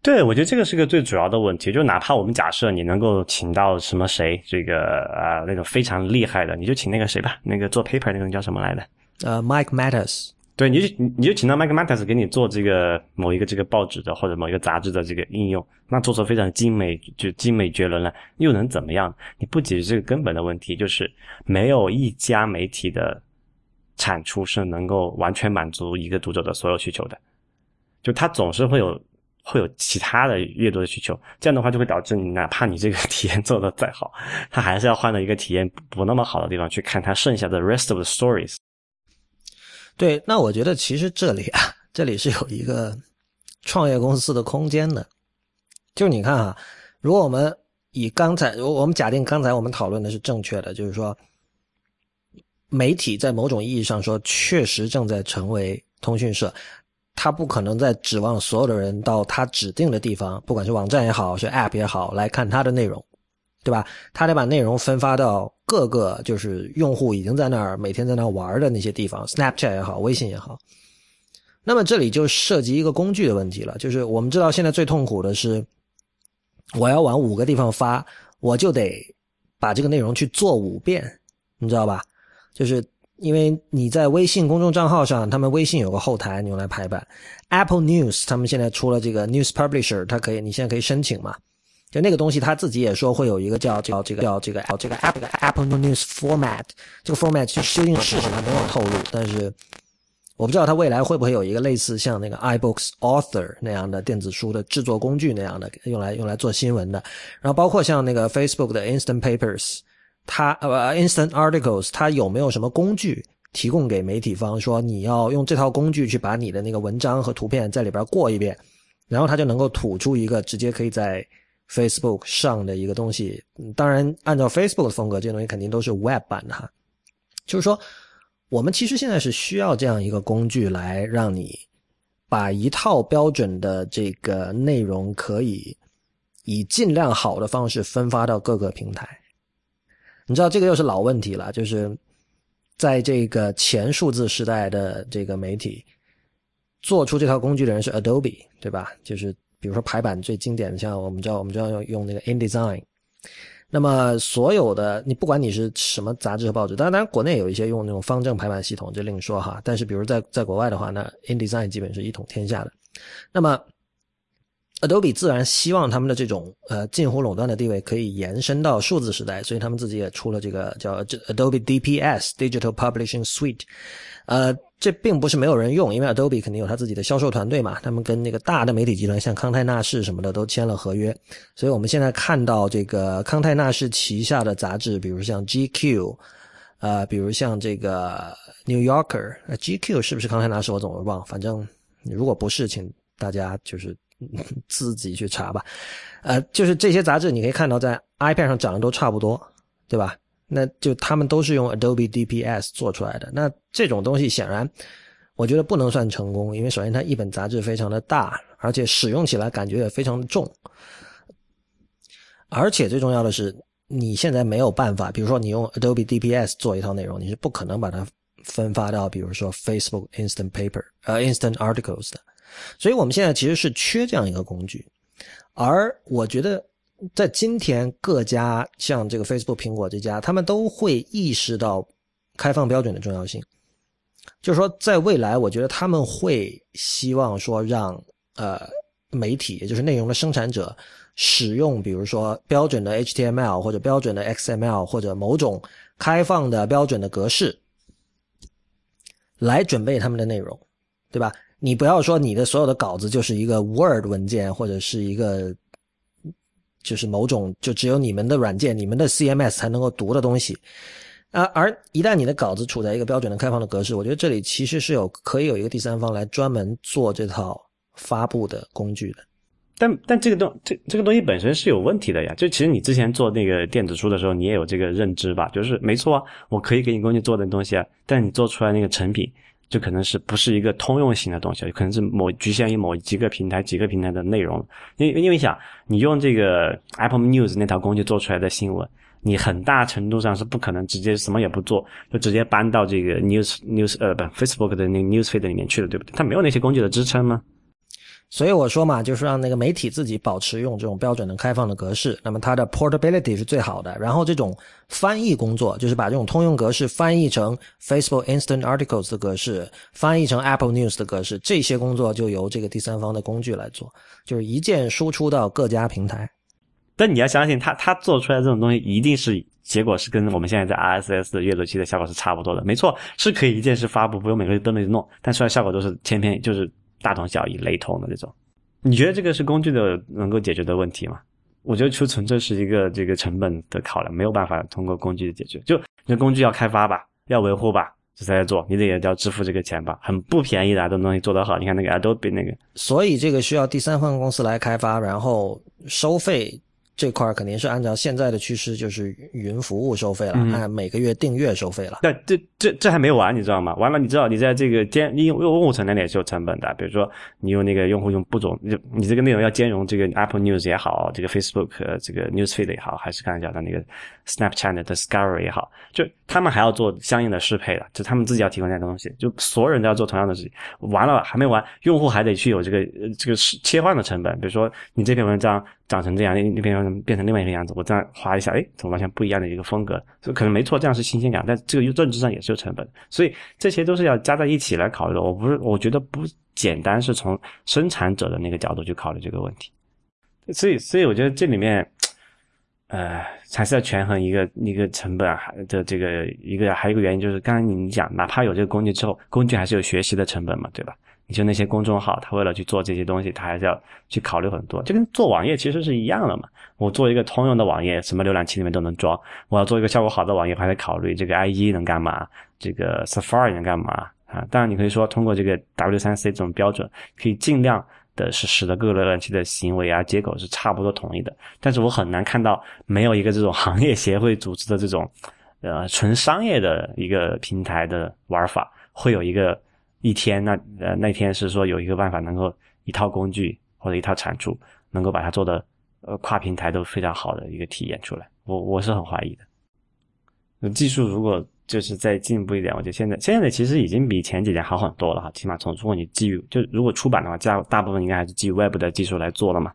对，我觉得这个是个最主要的问题。就哪怕我们假设你能够请到什么谁，这个啊那种非常厉害的，你就请那个谁吧，那个做 paper 那个人叫什么来着？呃，Mike Matters。对，你就你就请到 Mike Matters 给你做这个某一个这个报纸的或者某一个杂志的这个应用，那做出非常精美，就精美绝伦了，又能怎么样？你不解决这个根本的问题，就是没有一家媒体的产出是能够完全满足一个读者的所有需求的，就它总是会有会有其他的阅读的需求，这样的话就会导致你哪怕你这个 <laughs> 体验做的再好，他还是要换到一个体验不那么好的地方去看他剩下的 rest of the stories。对，那我觉得其实这里啊，这里是有一个创业公司的空间的。就是你看啊，如果我们以刚才，我们假定刚才我们讨论的是正确的，就是说，媒体在某种意义上说，确实正在成为通讯社，他不可能再指望所有的人到他指定的地方，不管是网站也好，是 App 也好，来看他的内容。对吧？他得把内容分发到各个就是用户已经在那儿每天在那儿玩的那些地方，Snapchat 也好，微信也好。那么这里就涉及一个工具的问题了，就是我们知道现在最痛苦的是，我要往五个地方发，我就得把这个内容去做五遍，你知道吧？就是因为你在微信公众账号上，他们微信有个后台你用来排版，Apple News 他们现在出了这个 News Publisher，它可以你现在可以申请嘛。就那个东西，他自己也说会有一个叫叫这个叫这个叫这个 Apple Apple News Format，这个 Format 究竟是什么没有透露，但是我不知道它未来会不会有一个类似像那个 iBooks Author 那样的电子书的制作工具那样的用来用来做新闻的，然后包括像那个 Facebook 的 Instant Papers，它呃 Instant Articles，它有没有什么工具提供给媒体方，说你要用这套工具去把你的那个文章和图片在里边过一遍，然后它就能够吐出一个直接可以在 Facebook 上的一个东西，当然按照 Facebook 的风格，这些东西肯定都是 Web 版的哈。就是说，我们其实现在是需要这样一个工具来让你把一套标准的这个内容可以以尽量好的方式分发到各个平台。你知道这个又是老问题了，就是在这个前数字时代的这个媒体做出这套工具的人是 Adobe，对吧？就是。比如说排版最经典的，像我们知道，我们就要用用那个 InDesign。那么所有的你不管你是什么杂志和报纸，当然当然国内有一些用那种方正排版系统，这另说哈。但是比如在在国外的话，那 InDesign 基本是一统天下的。那么 Adobe 自然希望他们的这种呃近乎垄断的地位可以延伸到数字时代，所以他们自己也出了这个叫 Adobe DPS Digital Publishing Suite。呃，这并不是没有人用，因为 Adobe 肯定有他自己的销售团队嘛，他们跟那个大的媒体集团，像康泰纳仕什么的都签了合约，所以我们现在看到这个康泰纳仕旗下的杂志，比如像 GQ，呃，比如像这个 New Yorker，GQ 是不是康泰纳仕？我总是忘，反正如果不是，请大家就是自己去查吧。呃，就是这些杂志，你可以看到在 iPad 上长得都差不多，对吧？那就他们都是用 Adobe DPS 做出来的。那这种东西显然，我觉得不能算成功，因为首先它一本杂志非常的大，而且使用起来感觉也非常重。而且最重要的是，你现在没有办法，比如说你用 Adobe DPS 做一套内容，你是不可能把它分发到，比如说 Facebook Instant Paper 呃 Instant Articles 的。所以我们现在其实是缺这样一个工具，而我觉得。在今天，各家像这个 Facebook、苹果这家，他们都会意识到开放标准的重要性。就是说，在未来，我觉得他们会希望说让呃媒体，也就是内容的生产者，使用比如说标准的 HTML 或者标准的 XML 或者某种开放的标准的格式来准备他们的内容，对吧？你不要说你的所有的稿子就是一个 Word 文件或者是一个就是某种就只有你们的软件、你们的 CMS 才能够读的东西。啊，而一旦你的稿子处在一个标准的开放的格式，我觉得这里其实是有可以有一个第三方来专门做这套发布的工具的。但但这个东这这个东西本身是有问题的呀。就其实你之前做那个电子书的时候，你也有这个认知吧？就是没错啊，我可以给你工具做的东西啊，但你做出来那个成品就可能是不是一个通用型的东西，可能是某局限于某几个平台几个平台的内容。因为因为想你用这个 Apple News 那套工具做出来的新闻。你很大程度上是不可能直接什么也不做，就直接搬到这个 news news 呃不 Facebook 的那个 newsfeed 里面去的，对不对？它没有那些工具的支撑吗？所以我说嘛，就是让那个媒体自己保持用这种标准的开放的格式，那么它的 portability 是最好的。然后这种翻译工作，就是把这种通用格式翻译成 Facebook Instant Articles 的格式，翻译成 Apple News 的格式，这些工作就由这个第三方的工具来做，就是一键输出到各家平台。但你要相信他，他做出来这种东西一定是结果是跟我们现在在 RSS 的阅读器的效果是差不多的。没错，是可以一键式发布，不用每个人都能弄，但出来效果都是千篇，就是大同小异、雷同的那种。你觉得这个是工具的能够解决的问题吗？我觉得就纯粹是一个这个成本的考量，没有办法通过工具的解决。就那工具要开发吧，要维护吧，这才在做，你得也要支付这个钱吧，很不便宜的，这东西做得好。你看那个 Adobe 那个，所以这个需要第三方公司来开发，然后收费。这块肯定是按照现在的趋势，就是云服务收费了，按每个月订阅收费了。那这这这还没有完，你知道吗？完了，你知道你在这个兼用用户层那里也是有成本的。比如说，你用那个用户用不种，就你这个内容要兼容这个 Apple News 也好，这个 Facebook 这个 Newsfeed 也好，还是刚才讲的那个 Snapchat 的 Discovery 也好，就他们还要做相应的适配的，就他们自己要提供这些东西，就所有人都要做同样的事情。完了还没完，用户还得去有这个这个切换的成本。比如说，你这篇文章。长成这样，那那篇文章变成另外一个样子。我这样划一下，哎，怎么完全不一样的一个风格？就可能没错，这样是新鲜感，但这个认知上也是有成本。所以这些都是要加在一起来考虑的。我不是，我觉得不简单是从生产者的那个角度去考虑这个问题。所以，所以我觉得这里面，呃，还是要权衡一个一个成本的这个一个，还有一个原因就是，刚才你讲，哪怕有这个工具之后，工具还是有学习的成本嘛，对吧？你就那些公众号，他为了去做这些东西，他还是要去考虑很多，就跟做网页其实是一样的嘛。我做一个通用的网页，什么浏览器里面都能装。我要做一个效果好的网页，还得考虑这个 IE 能干嘛，这个 Safari 能干嘛啊？当然，你可以说通过这个 W3C 这种标准，可以尽量的是使得各个浏览器的行为啊、接口是差不多统一的。但是我很难看到没有一个这种 <laughs> 行业协会组织的这种，呃，纯商业的一个平台的玩法，会有一个。一天，那呃那天是说有一个办法能够一套工具或者一套产出能够把它做的呃跨平台都非常好的一个体验出来，我我是很怀疑的。技术如果就是再进步一点，我觉得现在现在其实已经比前几年好很多了哈，起码从如果你基于就如果出版的话，加大部分应该还是基于外部的技术来做了嘛。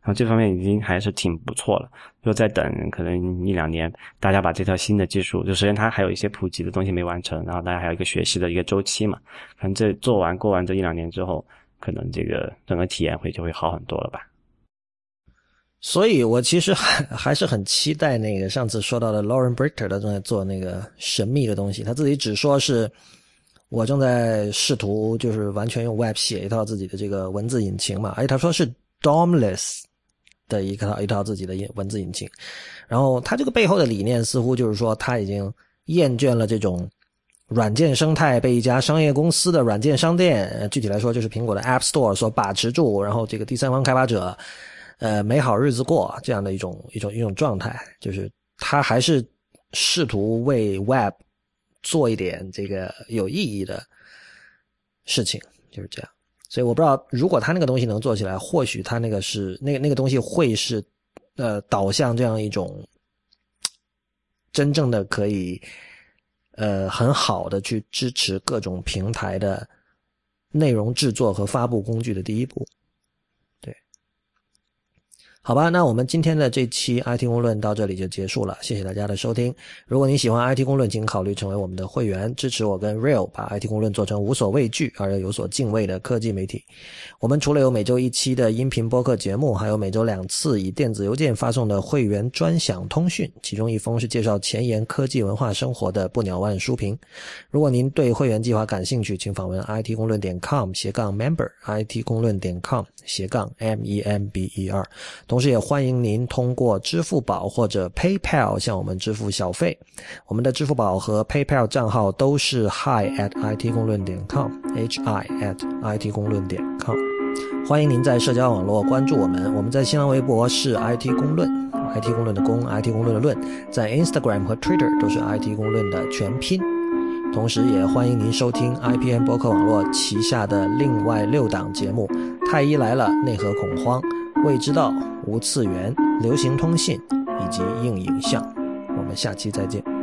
然后这方面已经还是挺不错了，就再等可能一两年，大家把这套新的技术，就首先它还有一些普及的东西没完成，然后大家还有一个学习的一个周期嘛，可能这做完过完这一两年之后，可能这个整个体验会就会好很多了吧。所以我其实还 <laughs> 还是很期待那个上次说到的 Lauren Brichter 正在做那个神秘的东西，他自己只说是我正在试图就是完全用 Web 写一套自己的这个文字引擎嘛，而且他说是 DOMless。的一套一套自己的文字引擎，然后他这个背后的理念似乎就是说，他已经厌倦了这种软件生态被一家商业公司的软件商店，具体来说就是苹果的 App Store 所把持住，然后这个第三方开发者，呃，美好日子过这样的一种一种一种状态，就是他还是试图为 Web 做一点这个有意义的事情，就是这样。所以我不知道，如果他那个东西能做起来，或许他那个是那那个东西会是，呃，导向这样一种真正的可以，呃，很好的去支持各种平台的内容制作和发布工具的第一步。好吧，那我们今天的这期 IT 公论到这里就结束了，谢谢大家的收听。如果你喜欢 IT 公论，请考虑成为我们的会员，支持我跟 Real 把 IT 公论做成无所畏惧而又有所敬畏的科技媒体。我们除了有每周一期的音频播客节目，还有每周两次以电子邮件发送的会员专享通讯，其中一封是介绍前沿科技文化生活的不鸟万书评。如果您对会员计划感兴趣，请访问 IT 公论点 com 斜杠 member，IT 公论点 com 斜杠 M E M B E R。同时，也欢迎您通过支付宝或者 PayPal 向我们支付小费。我们的支付宝和 PayPal 账号都是 hi at it 公论点 com，h i at it 公论点 com。欢迎您在社交网络关注我们。我们在新浪微博是 IT 公论，IT 公论的公，IT 公论的论。在 Instagram 和 Twitter 都是 IT 公论的全拼。同时，也欢迎您收听 IPN 博客网络旗下的另外六档节目：《太医来了》、《内核恐慌》。未知道、无次元、流行通信以及硬影像，我们下期再见。